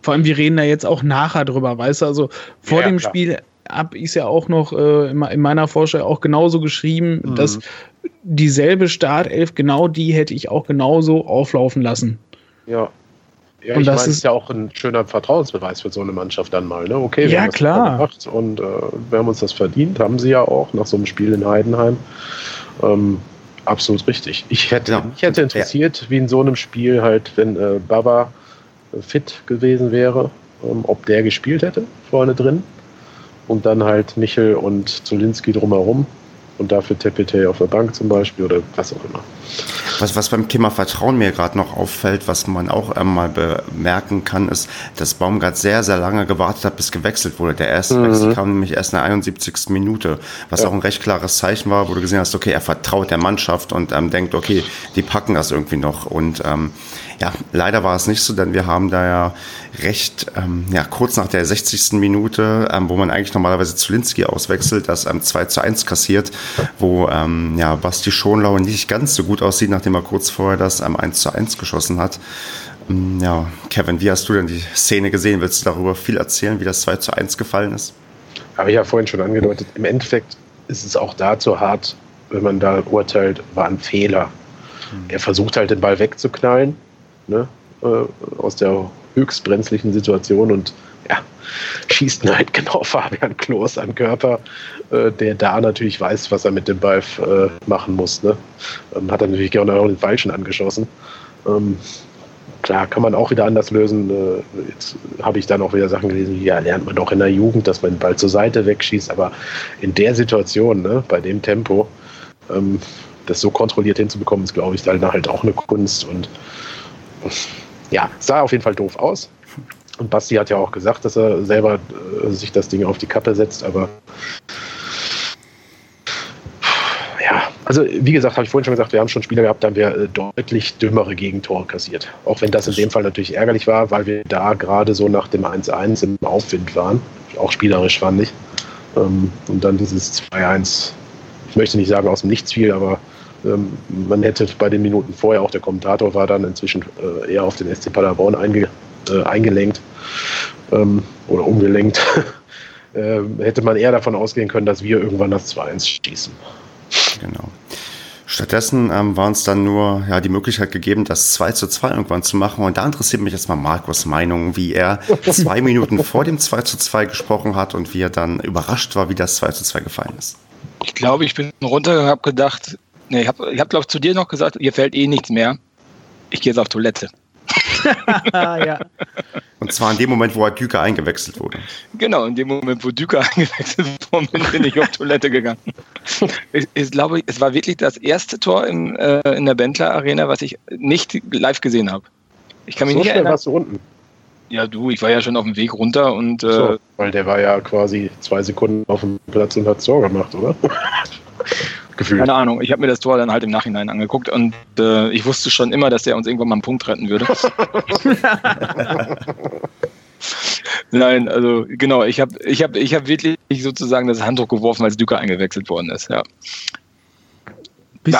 vor allem, wir reden da jetzt auch nachher drüber, weißt du, also vor ja, dem klar. Spiel habe ich es ja auch noch äh, in meiner Vorstellung auch genauso geschrieben, mhm. dass dieselbe Startelf, genau die hätte ich auch genauso auflaufen lassen. Ja. Ja, und das meine, ist ja auch ein schöner Vertrauensbeweis für so eine Mannschaft dann mal. Ne? Okay, wir ja, haben das klar. gemacht und äh, wir haben uns das verdient, haben sie ja auch nach so einem Spiel in Heidenheim. Ähm, absolut richtig. Ich hätte, ja. mich hätte interessiert, ja. wie in so einem Spiel halt, wenn äh, Baba fit gewesen wäre, ähm, ob der gespielt hätte vorne drin und dann halt Michel und Zulinski drumherum und dafür Tepete auf der Bank zum Beispiel oder was auch immer. Was, was beim Thema Vertrauen mir gerade noch auffällt, was man auch einmal bemerken kann, ist, dass Baumgart sehr, sehr lange gewartet hat, bis gewechselt wurde. Der erste mhm. Wechsel kam nämlich erst in der 71. Minute, was ja. auch ein recht klares Zeichen war, wo du gesehen hast, okay, er vertraut der Mannschaft und ähm, denkt, okay, die packen das irgendwie noch. Und ähm, ja, leider war es nicht so, denn wir haben da ja recht, ähm, ja, kurz nach der 60. Minute, ähm, wo man eigentlich normalerweise Zulinski auswechselt, das ähm, 2 zu 1 kassiert, wo ähm, ja, Basti Schonlau nicht ganz so gut aussieht, nachdem er kurz vorher das ähm, 1 zu 1 geschossen hat. Ähm, ja, Kevin, wie hast du denn die Szene gesehen? Willst du darüber viel erzählen, wie das 2 zu 1 gefallen ist? Habe ich ja vorhin schon angedeutet. Im Endeffekt ist es auch dazu hart, wenn man da urteilt, war ein Fehler. Hm. Er versucht halt den Ball wegzuknallen ne, äh, aus der höchst brenzlichen Situation und ja, schießt halt genau Fabian Klos an Körper, äh, der da natürlich weiß, was er mit dem Ball äh, machen muss. Ne? Ähm, hat er natürlich gerne auch den Falschen angeschossen. Ähm, klar, kann man auch wieder anders lösen. Jetzt habe ich dann auch wieder Sachen gelesen, ja, lernt man doch in der Jugend, dass man den Ball zur Seite wegschießt, aber in der Situation, ne, bei dem Tempo, ähm, das so kontrolliert hinzubekommen, ist, glaube ich, dann halt auch eine Kunst und ja, sah auf jeden Fall doof aus. Und Basti hat ja auch gesagt, dass er selber äh, sich das Ding auf die Kappe setzt, aber ja, also wie gesagt, habe ich vorhin schon gesagt, wir haben schon Spieler gehabt, da haben wir äh, deutlich dümmere Gegentore kassiert. Auch wenn das in dem Fall natürlich ärgerlich war, weil wir da gerade so nach dem 1-1 im Aufwind waren. Auch spielerisch fand ich. Ähm, und dann dieses 2-1, ich möchte nicht sagen aus dem Nichts fiel, aber man hätte bei den Minuten vorher, auch der Kommentator war dann inzwischen äh, eher auf den SC Paderborn einge, äh, eingelenkt ähm, oder umgelenkt. äh, hätte man eher davon ausgehen können, dass wir irgendwann das 2-1 schießen. Genau. Stattdessen ähm, war uns dann nur ja, die Möglichkeit gegeben, das 2 zu 2 irgendwann zu machen. Und da interessiert mich jetzt mal Markus Meinung, wie er zwei Minuten vor dem 2 zu 2 gesprochen hat und wie er dann überrascht war, wie das 2 zu 2 gefallen ist. Ich glaube, ich bin runtergegangen, habe gedacht, Nee, ich habe, ich hab, glaube ich, zu dir noch gesagt, ihr fällt eh nichts mehr. Ich gehe jetzt auf Toilette. ja. Und zwar in dem Moment, wo Düker eingewechselt wurde. Genau, in dem Moment, wo Düker eingewechselt wurde, bin ich auf Toilette gegangen. Ich, ich, glaube, es war wirklich das erste Tor im, äh, in der Bentler Arena, was ich nicht live gesehen habe. Ich kann mich so nicht erinnern. warst du unten. Ja, du, ich war ja schon auf dem Weg runter und. Äh, so, weil der war ja quasi zwei Sekunden auf dem Platz und hat Tor gemacht, oder? Gefühlt. Keine Ahnung. Ich habe mir das Tor dann halt im Nachhinein angeguckt und äh, ich wusste schon immer, dass der uns irgendwann mal einen Punkt retten würde. Nein, also genau, ich habe ich hab, ich hab wirklich sozusagen das Handtuch geworfen, als Düker eingewechselt worden ist, ja. Bist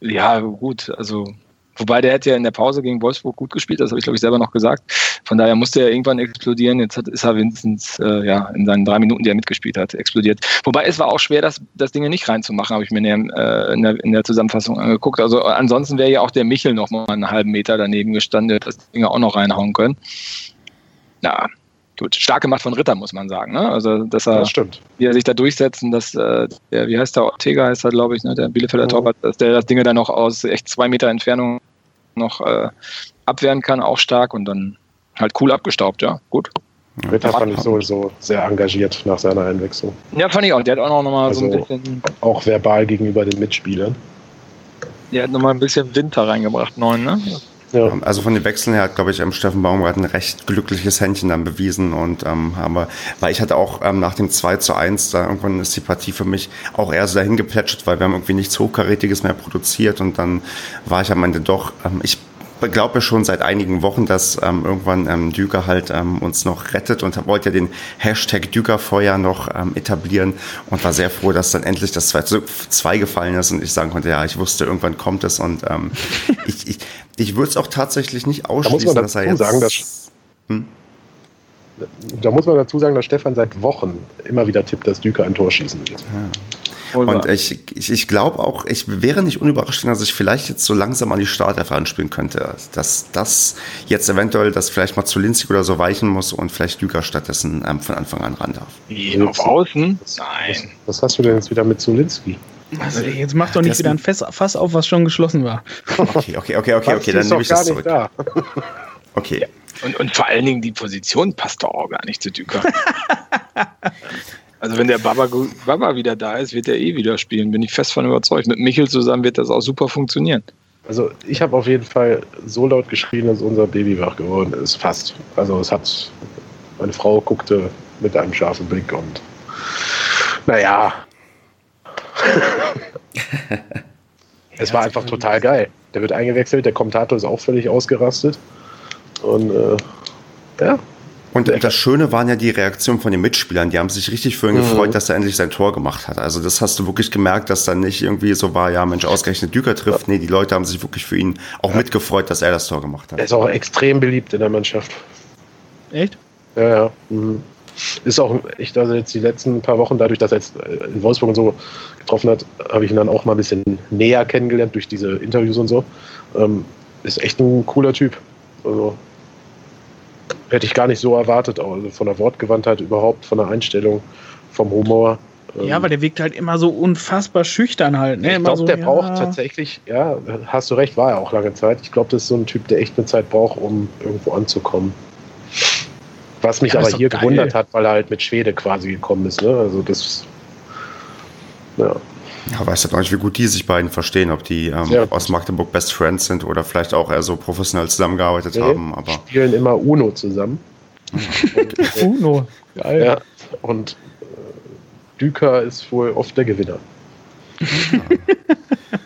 ja, gut, also Wobei der hat ja in der Pause gegen Wolfsburg gut gespielt, das habe ich glaube ich selber noch gesagt. Von daher musste er irgendwann explodieren. Jetzt hat, ist er wenigstens äh, ja, in seinen drei Minuten, die er mitgespielt hat, explodiert. Wobei es war auch schwer, das, das Ding nicht reinzumachen, habe ich mir in der, äh, in, der, in der Zusammenfassung angeguckt. Also ansonsten wäre ja auch der Michel noch mal einen halben Meter daneben gestanden, der das Ding auch noch reinhauen können. Ja, gut, stark gemacht von Ritter, muss man sagen. Ne? Also, dass er, Das stimmt. wie er sich da durchsetzt und dass äh, der, wie heißt der, Ortega heißt er, glaube ich, ne? der Bielefelder Mhm. Torwart, dass der das Ding dann noch aus echt zwei Meter Entfernung noch äh, abwehren kann, auch stark und dann halt cool abgestaubt, ja, gut. Ritter fand ich sowieso sehr engagiert nach seiner Einwechslung. Ja, fand ich auch. Der hat auch noch mal so ein Also- bisschen, Auch verbal gegenüber den Mitspielern. der hat noch mal ein bisschen Winter reingebracht, neun, ne? Ja. Also von den Wechseln her hat, glaube ich, ähm, Steffen Baumgart ein recht glückliches Händchen dann bewiesen. Und ähm, aber, weil ich hatte auch ähm, nach dem 2 zu 1, da irgendwann ist die Partie für mich auch eher so dahin geplätschert, weil wir haben irgendwie nichts Hochkarätiges mehr produziert und dann war ich am Ende doch, ähm, ich glaube ja schon seit einigen Wochen, dass ähm, irgendwann ähm, Düker halt ähm, uns noch rettet und wollte ja den Hashtag Dükerfeuer noch ähm, etablieren und war sehr froh, dass dann endlich das 2 zu 2 gefallen ist und ich sagen konnte, ja, ich wusste, irgendwann kommt es und ähm, ich, ich, ich würde es auch tatsächlich nicht ausschließen, man dass er dazu jetzt... sagen, dass- Da muss man dazu sagen, dass Stefan seit Wochen immer wieder tippt, dass Düker ein Tor schießen wird. Und ich, ich, ich glaube auch, ich wäre nicht unüberrascht, dass ich vielleicht jetzt so langsam an die Startelf anspielen könnte. Dass das jetzt eventuell, dass vielleicht mal Zulinski oder so weichen muss und vielleicht Düker stattdessen ähm, von Anfang an ran darf. Wie, auf Außen? Nein. Was hast du denn jetzt wieder mit Zulinski? Also jetzt mach doch nicht Das- wieder ein Fass, Fass auf, was schon geschlossen war. Okay, okay, okay, okay, okay, dann nehme ich das zurück. da. Okay. Und, und vor allen Dingen die Position passt doch auch gar nicht zu Düker. also wenn der Baba, Baba wieder da ist, wird er eh wieder spielen, bin ich fest von überzeugt. Mit Michel zusammen wird das auch super funktionieren. Also ich habe auf jeden Fall so laut geschrien, dass unser Baby wach geworden ist. Fast. Also es hat. Meine Frau guckte mit einem scharfen Blick und naja. es war einfach total geil. Der wird eingewechselt, der Kommentator ist auch völlig ausgerastet. Und äh, ja, Und das Schöne waren ja die Reaktionen von den Mitspielern. Die haben sich richtig für ihn gefreut, dass er endlich sein Tor gemacht hat. Also das hast du wirklich gemerkt, dass dann nicht irgendwie so war, ja Mensch, ausgerechnet Düker trifft. Nee, die Leute haben sich wirklich für ihn auch mitgefreut, dass er das Tor gemacht er hat. ist auch extrem beliebt in der Mannschaft. Echt? Ja, ja. Mhm. Ist auch echt, also jetzt die letzten paar Wochen, dadurch, dass er jetzt äh, in Wolfsburg und so getroffen hat, habe ich ihn dann auch mal ein bisschen näher kennengelernt durch diese Interviews und so. Ähm, ist echt ein cooler Typ. Also hätte ich gar nicht so erwartet, also von der Wortgewandtheit überhaupt, von der Einstellung, vom Humor. Ähm, Ja, weil der wirkt halt immer so unfassbar schüchtern halt. Ne? ich glaube, so, der ja. braucht tatsächlich, ja, hast du recht, war er auch lange Zeit. Ich glaube, das ist so ein Typ, der echt eine Zeit braucht, um irgendwo anzukommen. Was mich Ja, aber hier geil. gewundert hat, weil er halt mit Schwede quasi gekommen ist. Ne? Also das, ja, Ja, weiß halt auch nicht, wie gut die sich beiden verstehen, ob die ähm, gut. aus Magdeburg Best Friends sind oder vielleicht auch eher so professionell zusammengearbeitet Nee. haben. Aber spielen immer Uno zusammen. und, Uno. Geil. ja, und äh, Düker ist wohl oft der Gewinner.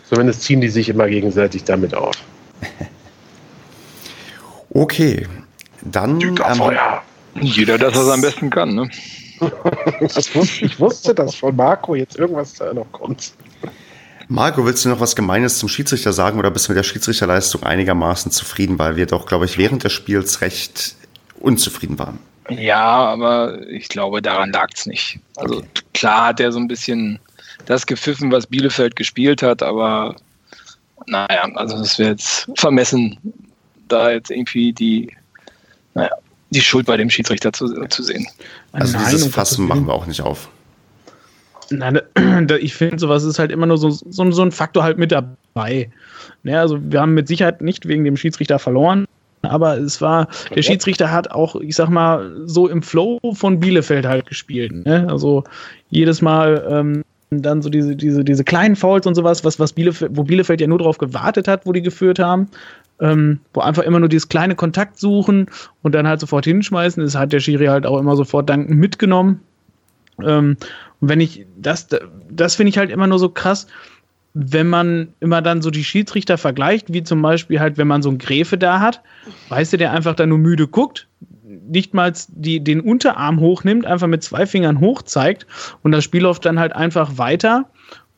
Zumindest ziehen die sich immer gegenseitig damit auf. okay, dann ähm, Jeder, dass er es am besten kann, ne? Das wusste, ich wusste das von Marco, jetzt irgendwas da noch kommt. Marco, willst du noch was Gemeines zum Schiedsrichter sagen oder bist du mit der Schiedsrichterleistung einigermaßen zufrieden, weil wir doch, glaube ich, während des Spiels recht unzufrieden waren? Ja, aber ich glaube, daran lag es nicht. Also Okay. klar hat er so ein bisschen das gepfiffen, was Bielefeld gespielt hat, aber naja, also das wäre jetzt vermessen, da jetzt irgendwie die, naja, die Schuld bei dem Schiedsrichter zu, zu sehen. Also Nein, dieses Fass machen wir auch nicht auf. Nein, da- ich finde, sowas ist halt immer nur so, so, so ein Faktor halt mit dabei. Ne, also wir haben mit Sicherheit nicht wegen dem Schiedsrichter verloren, aber es war, der. Schiedsrichter hat auch, ich sag mal, so im Flow von Bielefeld halt gespielt. Ne? Also jedes Mal ähm, dann so diese, diese, diese kleinen Fouls und sowas, was, was Bielefeld, wo Bielefeld ja nur darauf gewartet hat, wo die geführt haben. Ähm, wo einfach immer nur dieses kleine Kontakt suchen und dann halt sofort hinschmeißen. Das hat der Schiri halt auch immer sofort dankend mitgenommen. Ähm, und wenn ich, das, das finde ich halt immer nur so krass, wenn man immer dann so die Schiedsrichter vergleicht, wie zum Beispiel halt, wenn man so einen Gräfe da hat, weißt du, der einfach da nur müde guckt, nicht mal die, den Unterarm hochnimmt, einfach mit zwei Fingern hoch zeigt und das Spiel läuft dann halt einfach weiter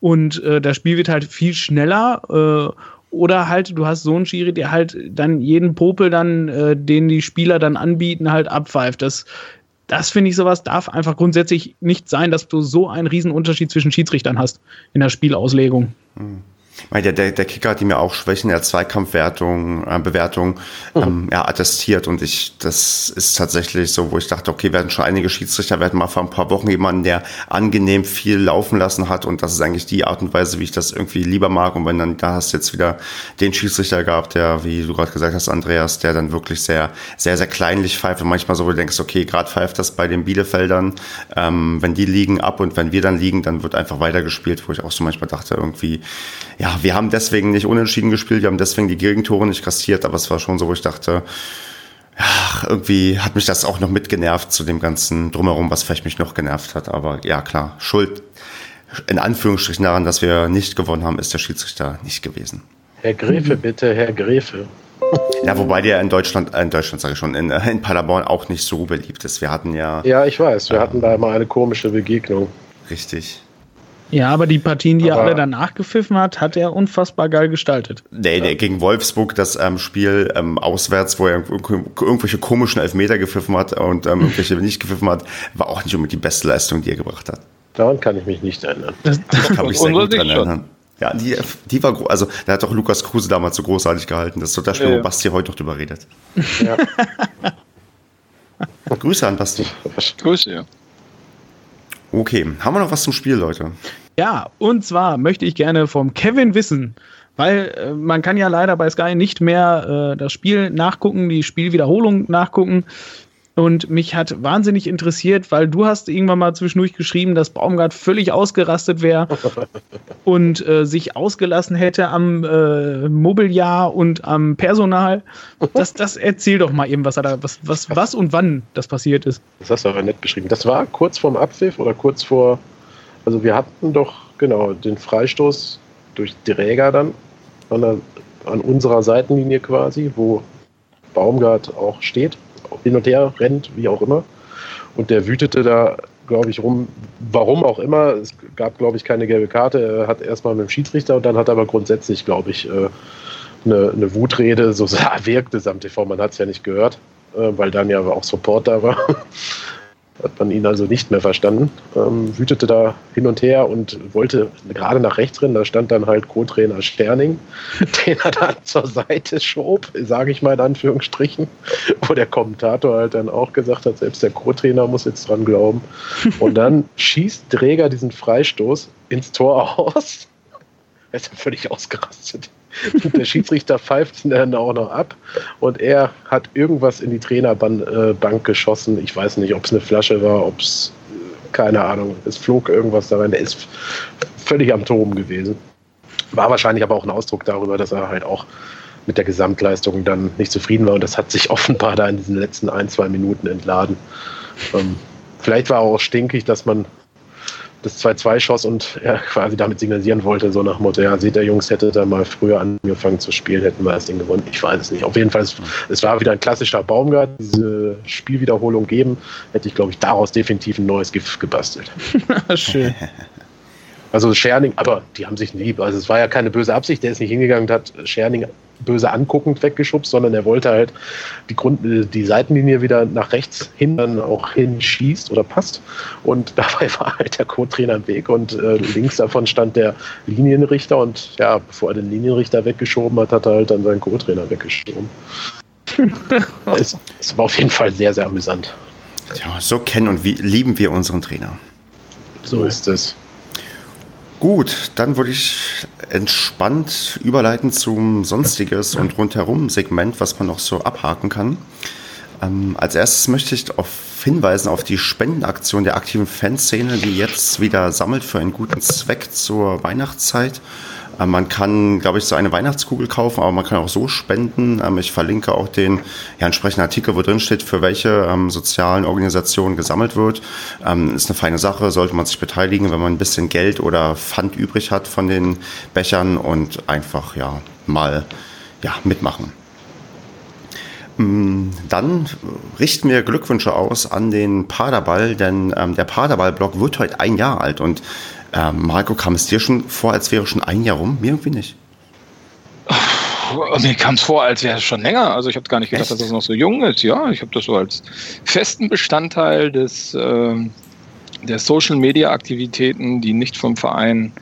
und äh, das Spiel wird halt viel schneller äh, oder halt, du hast so einen Schiri, der halt dann jeden Popel dann, äh, den die Spieler dann anbieten, halt abpfeift. Das, das finde ich, sowas darf einfach grundsätzlich nicht sein, dass du so einen riesen Unterschied zwischen Schiedsrichtern hast in der Spielauslegung. Der, der, der Kicker hat ihm ja auch Schwächen der Zweikampfwertung, äh, Bewertung mhm. ähm, ja, attestiert. Und ich, das ist tatsächlich so, wo ich dachte, okay, hatten schon einige Schiedsrichter, hatten mal vor ein paar Wochen jemanden, der angenehm viel laufen lassen hat. Und das ist eigentlich die Art und Weise, wie ich das irgendwie lieber mag. Und wenn dann, da hast du jetzt wieder den Schiedsrichter gehabt, der, wie du gerade gesagt hast, Andreas, der dann wirklich sehr, sehr, sehr kleinlich pfeift und manchmal so, wo du denkst, okay, gerade pfeift das bei den Bielefeldern, ähm, wenn die liegen ab und wenn wir dann liegen, dann wird einfach weitergespielt, wo ich auch so manchmal dachte, irgendwie, ja, wir haben deswegen nicht unentschieden gespielt, wir haben deswegen die Gegentore nicht kassiert, aber es war schon so, wo ich dachte, ja, irgendwie hat mich das auch noch mitgenervt zu dem ganzen Drumherum, was vielleicht mich noch genervt hat. Aber ja, klar, Schuld in Anführungsstrichen daran, dass wir nicht gewonnen haben, ist der Schiedsrichter nicht gewesen. Herr Gräfe, bitte, Herr Gräfe. Ja, wobei der in Deutschland, äh, in Deutschland sage ich schon, in, in Paderborn auch nicht so beliebt ist. Wir hatten ja. Ja, ich weiß, wir äh, hatten da mal eine komische Begegnung. Richtig. Ja, aber die Partien, die aber er alle danach gepfiffen hat, hat er unfassbar geil gestaltet. Nee, nee, gegen Wolfsburg das ähm, Spiel ähm, auswärts, wo er irgendwelche komischen Elfmeter gepfiffen hat und ähm, irgendwelche nicht gepfiffen hat, war auch nicht unbedingt die beste Leistung, die er gebracht hat. Daran kann ich mich nicht erinnern. Das, das kann mich sehr gut dran erinnern. Ja, die, die war, also da hat doch Lukas Kruse damals so großartig gehalten. Das ist so das Spiel, ja, wo Basti heute noch drüber redet. Ja. Grüße an Basti. Grüße, ja. Okay, haben wir noch was zum Spiel, Leute? Ja, und zwar möchte ich gerne vom Kevin wissen, weil äh, man kann ja leider bei Sky nicht mehr äh, das Spiel nachgucken, die Spielwiederholung nachgucken. Und mich hat wahnsinnig interessiert, weil du hast irgendwann mal zwischendurch geschrieben, dass Baumgart völlig ausgerastet wäre und äh, sich ausgelassen hätte am äh, Mobiliar und am Personal. Das, das erzähl doch mal eben, was, da, was, was, was und wann das passiert ist. Das hast du aber nett beschrieben. Das war kurz vorm Abpfiff oder kurz vor, also wir hatten doch genau den Freistoß durch Dräger dann an, der, an unserer Seitenlinie quasi, wo Baumgart auch steht hin und her rennt, wie auch immer. Und der wütete da, glaube ich, rum, warum auch immer. Es gab, glaube ich, keine gelbe Karte. Er hat erstmal mit dem Schiedsrichter und dann hat er aber grundsätzlich, glaube ich, äh, eine, eine Wutrede, so wirkte es am TV, man hat es ja nicht gehört, äh, weil dann ja auch Support da war hat man ihn also nicht mehr verstanden, ähm, wütete da hin und her und wollte gerade nach rechts rennen. Da stand dann halt Co-Trainer Sterning, den er dann zur Seite schob, sage ich mal in Anführungsstrichen, wo der Kommentator halt dann auch gesagt hat, selbst der Co-Trainer muss jetzt dran glauben. Und dann schießt Träger diesen Freistoß ins Tor aus. Er ist ja völlig ausgerastet. Der Schiedsrichter pfeift ihn dann auch noch ab und er hat irgendwas in die Trainerbank äh, geschossen. Ich weiß nicht, ob es eine Flasche war, ob es, keine Ahnung, es flog irgendwas da rein. Der ist völlig am Toben gewesen. War wahrscheinlich aber auch ein Ausdruck darüber, dass er halt auch mit der Gesamtleistung dann nicht zufrieden war und das hat sich offenbar da in diesen letzten ein, zwei Minuten entladen. Ähm, vielleicht war er auch stinkig, dass man das 2-2 schoss und er quasi damit signalisieren wollte, so nach Motto, ja, seht ihr Jungs, hätte da mal früher angefangen zu spielen, hätten wir das Ding gewonnen. Ich weiß es nicht. Auf jeden Fall, es, es war wieder ein klassischer Baumgart, diese Spielwiederholung geben, hätte ich, glaube ich, daraus definitiv ein neues Gift gebastelt. Schön. Also Scherning, aber die haben sich nie, also es war ja keine böse Absicht, der ist nicht hingegangen und hat Scherning böse anguckend weggeschubst, sondern er wollte halt die, Grund, die Seitenlinie wieder nach rechts hin dann auch hinschießt oder passt. Und dabei war halt der Co-Trainer im Weg und äh, links davon stand der Linienrichter und ja, bevor er den Linienrichter weggeschoben hat, hat er halt dann seinen Co-Trainer weggeschoben. es, es, war auf jeden Fall sehr, sehr amüsant. Ja, so kennen und wie, lieben wir unseren Trainer. So ist es. Gut, dann würde ich entspannt überleiten zum Sonstiges und rundherum Segment, was man noch so abhaken kann. Ähm, als erstes möchte ich darauf hinweisen auf die Spendenaktion der aktiven Fanszene, die jetzt wieder sammelt für einen guten Zweck zur Weihnachtszeit. Ähm, man kann, glaube ich, so eine Weihnachtskugel kaufen, aber man kann auch so spenden. Ähm, ich verlinke auch den ja, entsprechenden Artikel, wo drin steht, für welche ähm, sozialen Organisationen gesammelt wird. Ähm, ist eine feine Sache, sollte man sich beteiligen, wenn man ein bisschen Geld oder Pfand übrig hat von den Bechern und einfach ja mal ja, mitmachen. Mm, dann richten wir Glückwünsche aus an den Paderball, denn ähm, der Paderball-Blog wird heute ein Jahr alt und ähm, Marco, kam es dir schon vor, als wäre schon ein Jahr rum? Mir irgendwie nicht. Mir kam es vor, als wäre es schon länger. Also ich habe gar nicht gedacht, Echt? dass das noch so jung ist. Ja, ich habe das so als festen Bestandteil des, äh, der Social-Media-Aktivitäten, die nicht vom Verein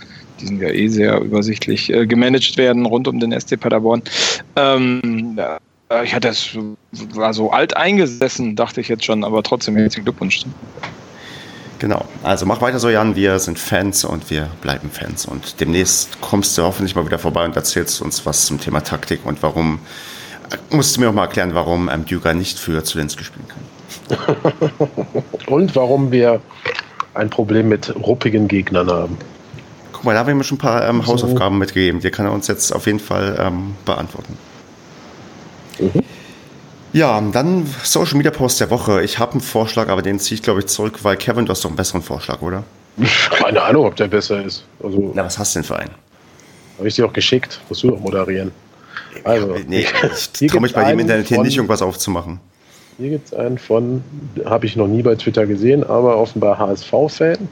die sind ja eh sehr übersichtlich äh, gemanagt werden rund um den SC Paderborn. Ähm, ja, ich hatte es, war so alt eingesessen, dachte ich jetzt schon, aber trotzdem herzlichen Glückwunsch. Genau. Also mach weiter so, Jan. Wir sind Fans und wir bleiben Fans. Und demnächst kommst du hoffentlich mal wieder vorbei und erzählst uns was zum Thema Taktik und warum. Äh, musst du mir auch mal erklären, warum ähm, Duga nicht für Zelensky spielen kann. und warum wir ein Problem mit ruppigen Gegnern haben. Guck mal, da haben wir ihm schon ein paar ähm, Hausaufgaben mitgegeben. Die kann er uns jetzt auf jeden Fall ähm, beantworten. Mhm. Ja, dann Social Media Post der Woche. Ich habe einen Vorschlag, aber den ziehe ich, glaube ich, zurück, weil Kevin, du hast doch einen besseren Vorschlag, oder? Keine Ahnung, ob der besser ist. Also, Na, was hast du denn für einen? Habe ich dir auch geschickt. Musst du doch moderieren. Also, nee, ich traue mich bei dem Internet hier nicht irgendwas aufzumachen. Hier gibt es einen von, habe ich noch nie bei Twitter gesehen, aber offenbar HSV-Fan.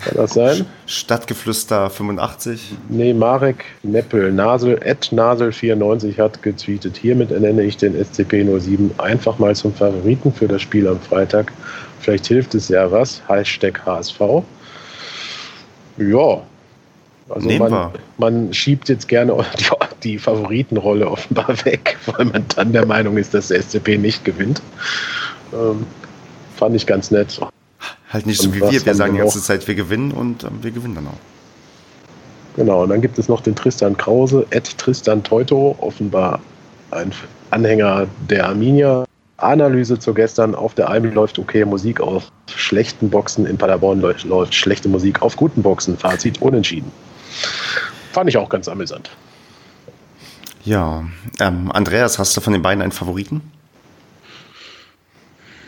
Kann das sein? Stadtgeflüster 85. Nee, Marek Neppel, Nasel, Nasel94 hat getweetet. Hiermit ernenne ich den SCP-07 einfach mal zum Favoriten für das Spiel am Freitag. Vielleicht hilft es ja was. Hashtag HSV. Ja. Also man, man, schiebt jetzt gerne die, die Favoritenrolle offenbar weg, weil man dann der Meinung ist, dass der SCP nicht gewinnt. Ähm, fand ich ganz nett. Halt nicht so wie wir. Wir sagen die ganze Zeit, wir gewinnen und ähm, wir gewinnen dann auch. Genau, und dann gibt es noch den Tristan Krause, Ed Tristan Teuto, offenbar ein Anhänger der Arminia. Analyse zu gestern. Auf der Almi läuft okay Musik auf schlechten Boxen. In Paderborn läuft, läuft schlechte Musik auf guten Boxen. Fazit unentschieden. Fand ich auch ganz amüsant. Ja, ähm, Andreas, hast du von den beiden einen Favoriten?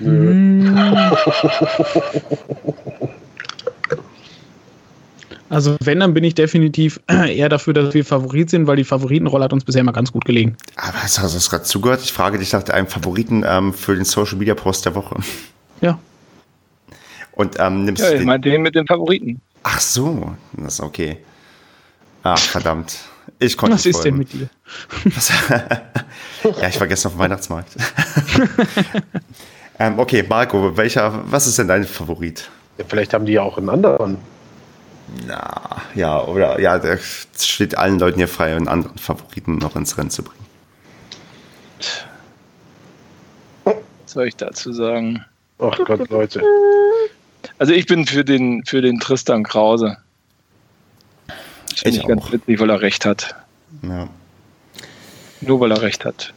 Also wenn, dann bin ich definitiv eher dafür, dass wir Favorit sind, weil die Favoritenrolle hat uns bisher immer ganz gut gelegen. Aber hast du das gerade zugehört? Ich frage dich nach einem Favoriten ähm, für den Social Media Post der Woche. Ja. Und ähm, nimmst ja, du ich den, den mit den Favoriten. Ach so, das ist okay. Ach, verdammt. Ich konnte Was ist denn mit dir? ja, ich war gestern auf dem Weihnachtsmarkt. Ähm, okay, Marco, welcher, was ist denn dein Favorit? Ja, vielleicht haben die ja auch einen anderen. Na, ja, oder ja, der steht allen Leuten hier frei, einen anderen Favoriten noch ins Rennen zu bringen. Was soll ich dazu sagen? Ach Gott, Leute. Also ich bin für den, für den Tristan Krause. Das finde ich, ich ganz witzig, weil er recht hat. Ja. Nur weil er recht hat.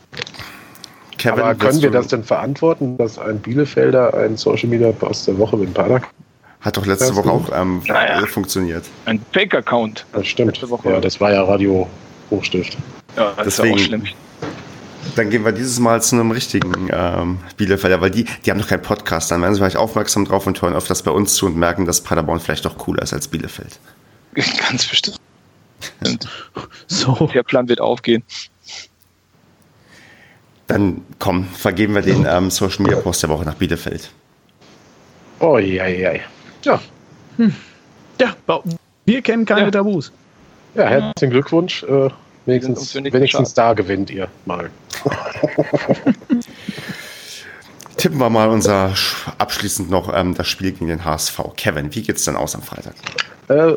Kevin, Aber können wir das denn verantworten, dass ein Bielefelder ein Social Media Post der Woche mit Padak hat doch letzte Woche auch ähm, naja. funktioniert. Ein Fake-Account. Das stimmt. Ja, das war ja Radio Hochstift. Ja, das Deswegen, ist auch schlimm. Dann gehen wir dieses Mal zu einem richtigen ähm, Bielefelder, weil die, die haben doch keinen Podcast. Dann werden sie vielleicht aufmerksam drauf und hören öfters bei uns zu und merken, dass Paderborn vielleicht doch cooler ist als Bielefeld. Ganz bestimmt. so. Der Plan wird aufgehen. Dann komm, vergeben wir den ähm, Social Media Post der Woche nach Bielefeld. Oh, ja, ja. Ja. Hm. Ja, wir kennen keine ja. Tabus. Ja, herzlichen Glückwunsch. Äh, wenigstens, wenigstens da gewinnt ihr mal. Tippen wir mal unser abschließend noch ähm, das Spiel gegen den HSV. Kevin, wie geht es denn aus am Freitag? Äh,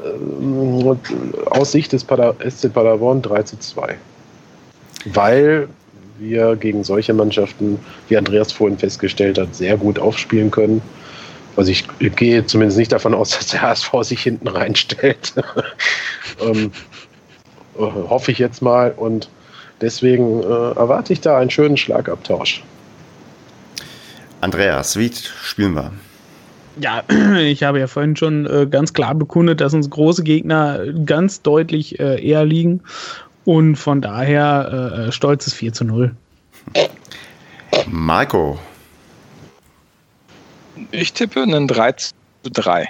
aus Sicht des Pader SC Paderborn 3 zu 2. Weil wir gegen solche Mannschaften, wie Andreas vorhin festgestellt hat, sehr gut aufspielen können. Also ich gehe zumindest nicht davon aus, dass der HSV sich hinten reinstellt. ähm, äh, hoffe ich jetzt mal. Und deswegen äh, erwarte ich da einen schönen Schlagabtausch. Andreas, wie spielen wir? Ja, ich habe ja vorhin schon äh, ganz klar bekundet, dass uns große Gegner ganz deutlich äh, eher liegen. Und von daher äh, äh stolzes 4 zu 0. Marco. Ich tippe einen 3 zu 3.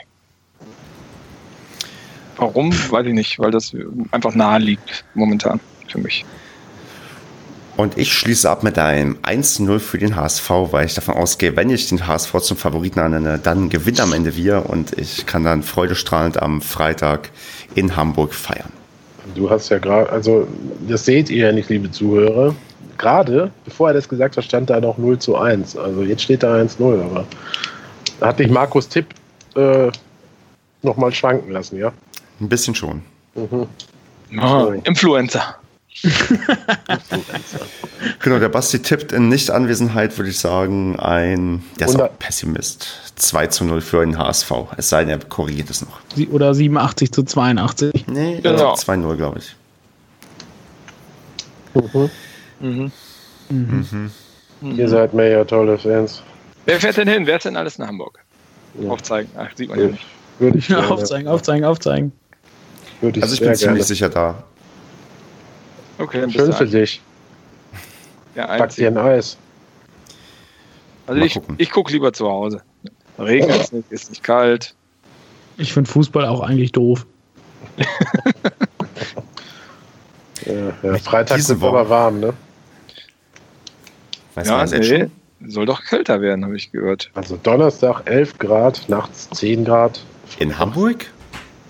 Warum? Weiß ich nicht, weil das einfach nahe liegt momentan für mich. Und ich schließe ab mit einem 1-0 für den HSV, weil ich davon ausgehe, wenn ich den HSV zum Favoriten annenne, dann gewinnt am Ende wir und ich kann dann freudestrahlend am Freitag in Hamburg feiern. Du hast ja gerade, also das seht ihr ja nicht, liebe Zuhörer. Gerade, bevor er das gesagt hat, stand da noch 0 zu 1. Also jetzt steht da 1-0, aber da hat dich Markus Tipp äh, nochmal schwanken lassen, ja? Ein bisschen schon. Mhm. Oh, Influencer. Genau, der Basti tippt in Nichtanwesenheit, würde ich sagen, ein, der ist auch 100. Pessimist. 2 zu 0 für den HSV. Es sei denn, er korrigiert es noch. Oder 87 zu 82. Nee, Genau. äh, 2-0, glaube ich. Mhm. Mhm. Ihr seid mir ja tolle Fans. Wer fährt denn hin? Wer ist denn alles in Hamburg? Ja. Aufzeigen. Ach, sieht man ja nicht. Würde ich, Ja, gerne. aufzeigen, aufzeigen, aufzeigen. Würde ich Also ich bin ziemlich gerne. sicher da. Okay, Schön für dich. der Pack dir ein Eis. Also Mal ich, gucken. ich gucke lieber zu Hause. Regnet es nicht, ist nicht kalt. Ich finde Fußball auch eigentlich doof. Ja, ja. Freitag wird aber warm, ne? Weiß Ja, nee, schon? soll doch kälter werden, habe ich gehört. Also Donnerstag 11 Grad, nachts 10 Grad. In Hamburg?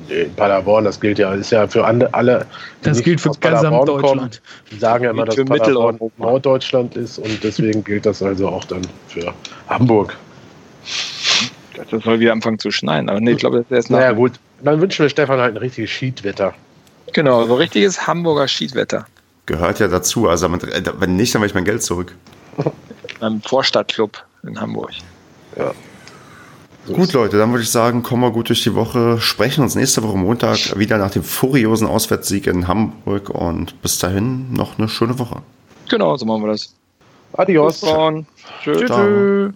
Nee, In Paderborn, das gilt ja, ist ja für ande- alle. die Das nicht gilt für aus gesamt Paderborn kommen. Deutschland. Die sagen ja immer, dass Für Paderborn. Norddeutschland ist und deswegen gilt das also auch dann für Hamburg. Das soll wieder anfangen zu schneien. Aber nee, ich glaube, das ist erst nach. Naja, gut. Dann wünschen wir Stefan halt ein richtiges Schiedwetter. Genau, so richtiges Hamburger Schiedwetter. Gehört ja dazu. Also äh, wenn nicht, dann will ich mein Geld zurück. Beim Vorstadtclub in Hamburg. So Gut, Leute, dann würde ich sagen, kommen wir gut durch die Woche, sprechen uns nächste Woche Montag wieder nach dem furiosen Auswärtssieg in Hamburg und bis dahin noch eine schöne Woche. Genau, so machen wir das. Adios. Tschüss. Tschüss.